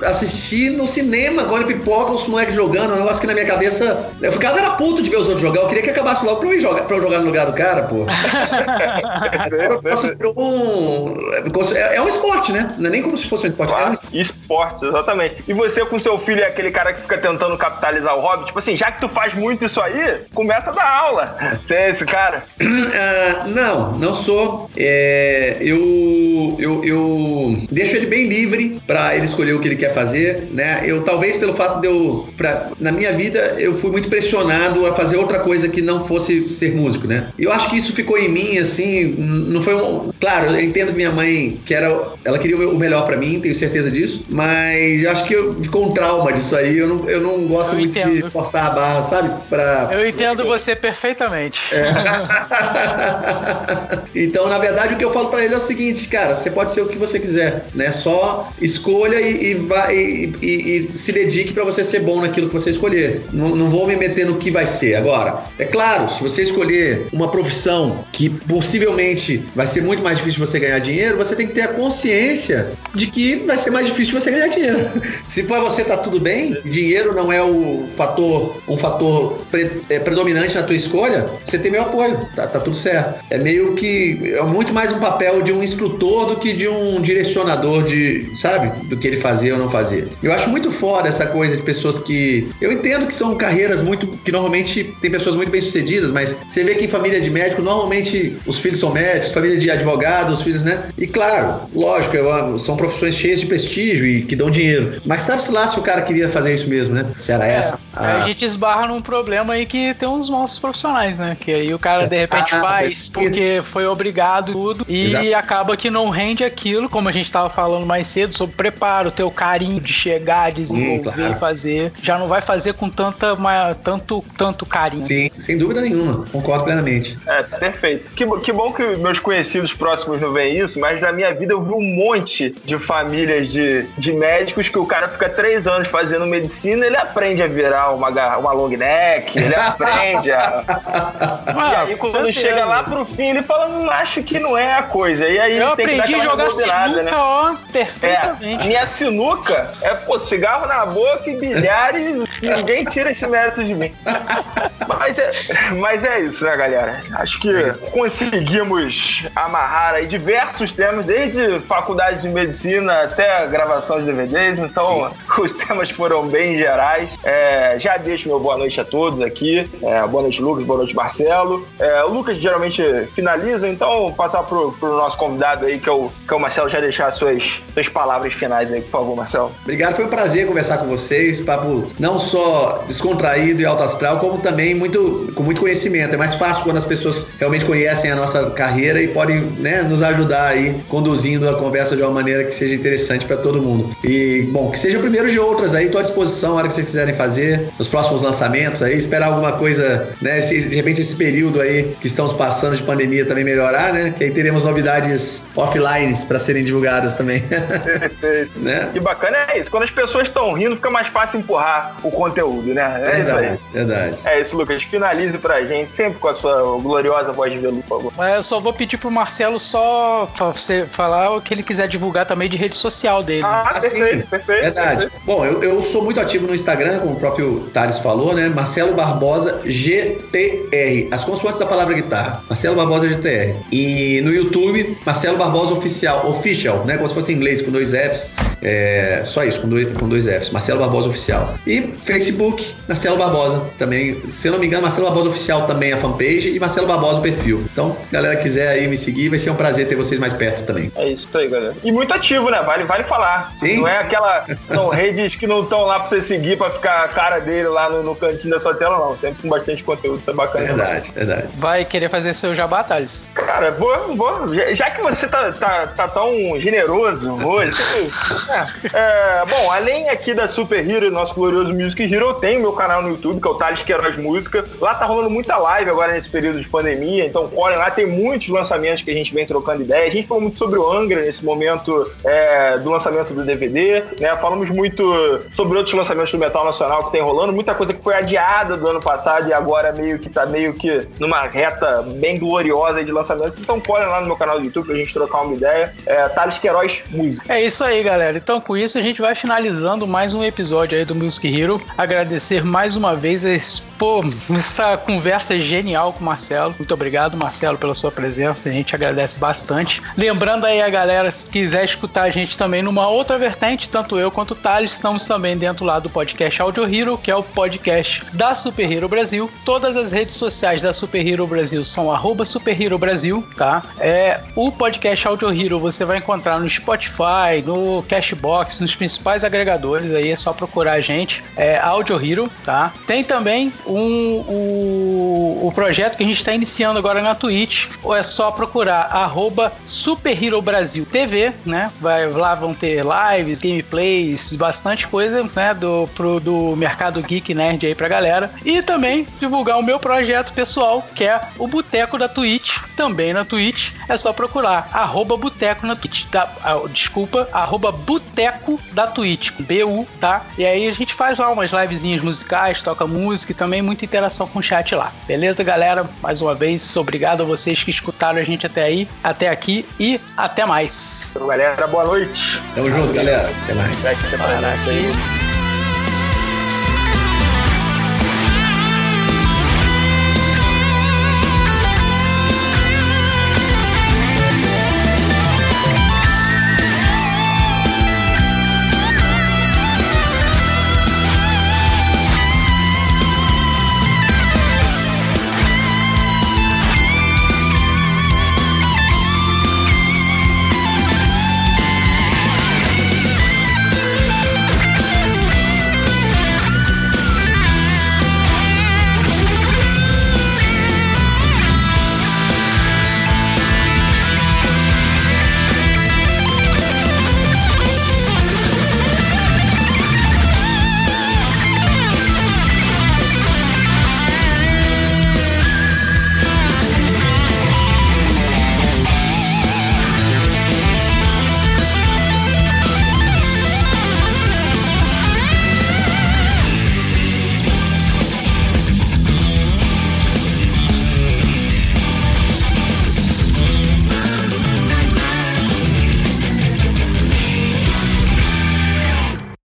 assistir no cinema, agora pipoca, os moleques jogando, um negócio que na minha cabeça. Eu ficava era puto de ver os outros jogar, eu queria que acabasse logo pra eu, jogar, pra eu jogar no lugar do cara, pô. é, é um esporte, né? Não é nem como se fosse um esporte. Claro, é um esporte. exatamente. E você com seu filho é aquele cara que fica tentando capitalizar o hobby, tipo assim, já que tu faz muito isso aí, começa a dar aula. Você é esse cara? Uh, não, não sou. É, eu, eu, eu deixo ele bem livre para ele escolher o que ele quer fazer, né? Eu talvez pelo fato de eu, pra, na minha vida, eu fui muito pressionado a fazer outra coisa que não fosse ser músico, né? Eu acho que isso ficou em mim, assim, não foi um. Claro, eu entendo que minha mãe que era, ela queria o melhor para mim, tenho certeza disso, mas eu acho que eu, ficou um trauma disso aí. Eu não, eu não gosto eu muito entendo. de forçar a barra, sabe? Pra, eu entendo você perfeitamente. É. então, na verdade, o que eu falo para ele é o seguinte, cara, você pode ser o que você quiser, né? Só escolha e, e, vai, e, e, e se dedique para você ser bom naquilo que você escolher. Não, não vou me meter no que vai ser. Agora, é claro, se você escolher uma profissão que possivelmente vai ser muito mais difícil você ganhar dinheiro, você tem que ter a consciência de que vai ser mais difícil você ganhar dinheiro. se para você tá tudo bem, dinheiro não é o fator, um fator pre, é, predominante na tua escolha, você tem meu apoio, tá, tá tudo certo. É meio que é muito mais um papel de um instrutor do que de um direcionador de, sabe, do que ele fazer ou não fazer. Eu acho muito foda essa coisa de pessoas que eu entendo que são carreiras muito que normalmente tem pessoas muito bem sucedidas, mas você vê que em família de médico normalmente os filhos são médicos, família de advogados, os filhos, né? E claro, lógico, são profissões cheias de prestígio e que dão dinheiro. Mas sabe-se lá se o cara queria fazer isso mesmo, né? Se era é, essa. A gente esbarra num problema aí que tem uns maus profissionais, né? Que aí o cara de repente ah, faz porque foi obrigado tudo e Exato. acaba que não rende aquilo, como a gente tava falando mais cedo, sobre preparo, ter o carinho de chegar, desenvolver Sim, claro. fazer. Já não vai fazer com tanta, tanto, tanto carinho. Sim, sem dúvida nenhuma. Concordo plenamente. É, perfeito. Que, que bom que meus conhecidos próximos não veem isso, mas na minha vida eu vi um monte de famílias de, de médicos que o cara fica três anos fazendo medicina, ele aprende a virar uma, uma long neck, ele aprende a. Ah, e aí quando chega lá, pro fim ele falando, acho que não é a coisa. E aí eu aprendi a jogar sinuca, né? ó, perfeitamente. É, minha sinuca é, pô, cigarro na boca e bilhar e ninguém tira esse mérito de mim. mas, é, mas é isso, né, galera? Acho que conseguimos amarrar aí diversos temas, desde faculdade de medicina até gravação de DVDs, então Sim. os temas foram bem gerais. É, já deixo meu boa noite a todos aqui. É, boa noite, Lucas, boa noite, Marcelo. É, o Lucas geralmente finaliza, então passar pro, pro nosso convidado aí, que é o, que é o Marcelo, já deixar suas, suas palavras finais aí, por favor, Marcelo. Obrigado, foi um prazer conversar com vocês. Papo não só descontraído e alto astral, como também muito, com muito conhecimento. É mais fácil quando as pessoas realmente conhecem a nossa carreira e podem né, nos ajudar aí conduzindo a conversa de uma maneira que seja interessante para todo mundo. E, bom, que seja o primeiro de outras aí, estou à disposição a hora que vocês quiserem fazer, nos próximos lançamentos aí, esperar alguma coisa, né? Se, de repente esse período aí que estamos passando de pandemia também melhorar, né? Que aí teremos novidades offline para serem divulgadas também. Perfeito. né? E bacana é isso. Quando as pessoas estão rindo, fica mais fácil empurrar o conteúdo, né? É verdade, isso aí. Verdade. É isso, Lucas. Finalize pra gente, sempre com a sua gloriosa voz de veludo, por favor. Mas eu só vou pedir pro Marcelo só você falar o que ele quiser divulgar também de rede social dele. Ah, ah perfeito, sim. perfeito. Verdade. Perfeito. Bom, eu, eu sou muito ativo no Instagram, como o próprio Thales falou, né? Marcelo Barbosa GTR. As consoantes da palavra guitarra. Marcelo Barbosa GTR. E no YouTube, Marcelo Barbosa Oficial. Official, né? Como se fosse em inglês, com dois Fs. É, só isso, com dois, com dois Fs. Marcelo Barbosa Oficial. E Facebook, Marcelo Barbosa também. Se eu não me engano, Marcelo Barbosa Oficial também é a fanpage e Marcelo Barbosa o perfil. Então, galera quiser aí me seguir, vai ser um prazer ter vocês mais perto também. É isso aí, galera. E muito ativo, né? Vale, vale falar. Sim. Não é aquela. São redes que não estão lá pra você seguir pra ficar a cara dele lá no, no, cantinho da sua tela, não. Sempre com bastante conteúdo, isso é bacana. Verdade, verdade. Vai querer fazer seu jabá, Thales? Cara, vou, vou. Já que você tá, tá, tá tão generoso hoje. é, é, bom, além aqui da Super Hero, nosso glorioso Music Hero, eu tenho meu canal no YouTube, que é o Thales Queiroz Música. Lá tá rolando muita live agora nesse período de pandemia, então colhem lá, tem muitos lançamentos que a gente vem trocando ideia. A gente falou muito sobre o Angra nesse momento é, do lançamento do DVD, né? Falamos muito sobre outros lançamentos do metal nacional que tem rolando, muita coisa que foi adiada do ano passado e agora meio que tá meio que numa reta bem gloriosa de lançamentos. Então colhem lá no meu canal do YouTube pra gente trocar uma ideia. É, Thales Queiroz Música. É isso aí, galera. Então com isso a gente vai finalizando mais um episódio aí do Music Hero. Agradecer mais uma vez pô, essa conversa genial com o Marcelo. Muito obrigado, Marcelo, pela sua presença. A gente agradece bastante. Lembrando aí a galera, se quiser escutar a gente também numa outra vertente, tanto eu quanto o Thales, estamos também dentro lá do podcast Audio Hero, que é o podcast da Super Hero Brasil. Todas as redes sociais da Super Hero Brasil são arroba Super Hero Brasil, tá? É, o podcast Audio Hero você vai encontrar no Spotify, no Cashbox, nos principais agregadores, aí é só procurar a gente, é Audio Hero, tá? Tem também um, o, o projeto que a gente está iniciando agora na Twitch, ou é só procurar arroba Super Hero Brasil TV, né? Vai, lá vão ter lives, gameplays, bastante coisa, né? Do, pro, do mercado geek nerd aí pra galera. E também divulgar o meu projeto pessoal, que é o Boteco da Twitch, também na Twitch. É só procurar arroba Boteco na Twitch. Tá? Ah, desculpa, arroba Boteco da Twitch, B-U, tá? E aí a gente faz lá umas livezinhas musicais, toca música e também muita interação com o chat lá. Beleza, galera? Mais uma vez, obrigado a vocês que escutaram a gente até aí, até aqui e até mais. Então, galera, boa noite. Tamo junto, galera. Até mais. Até mais.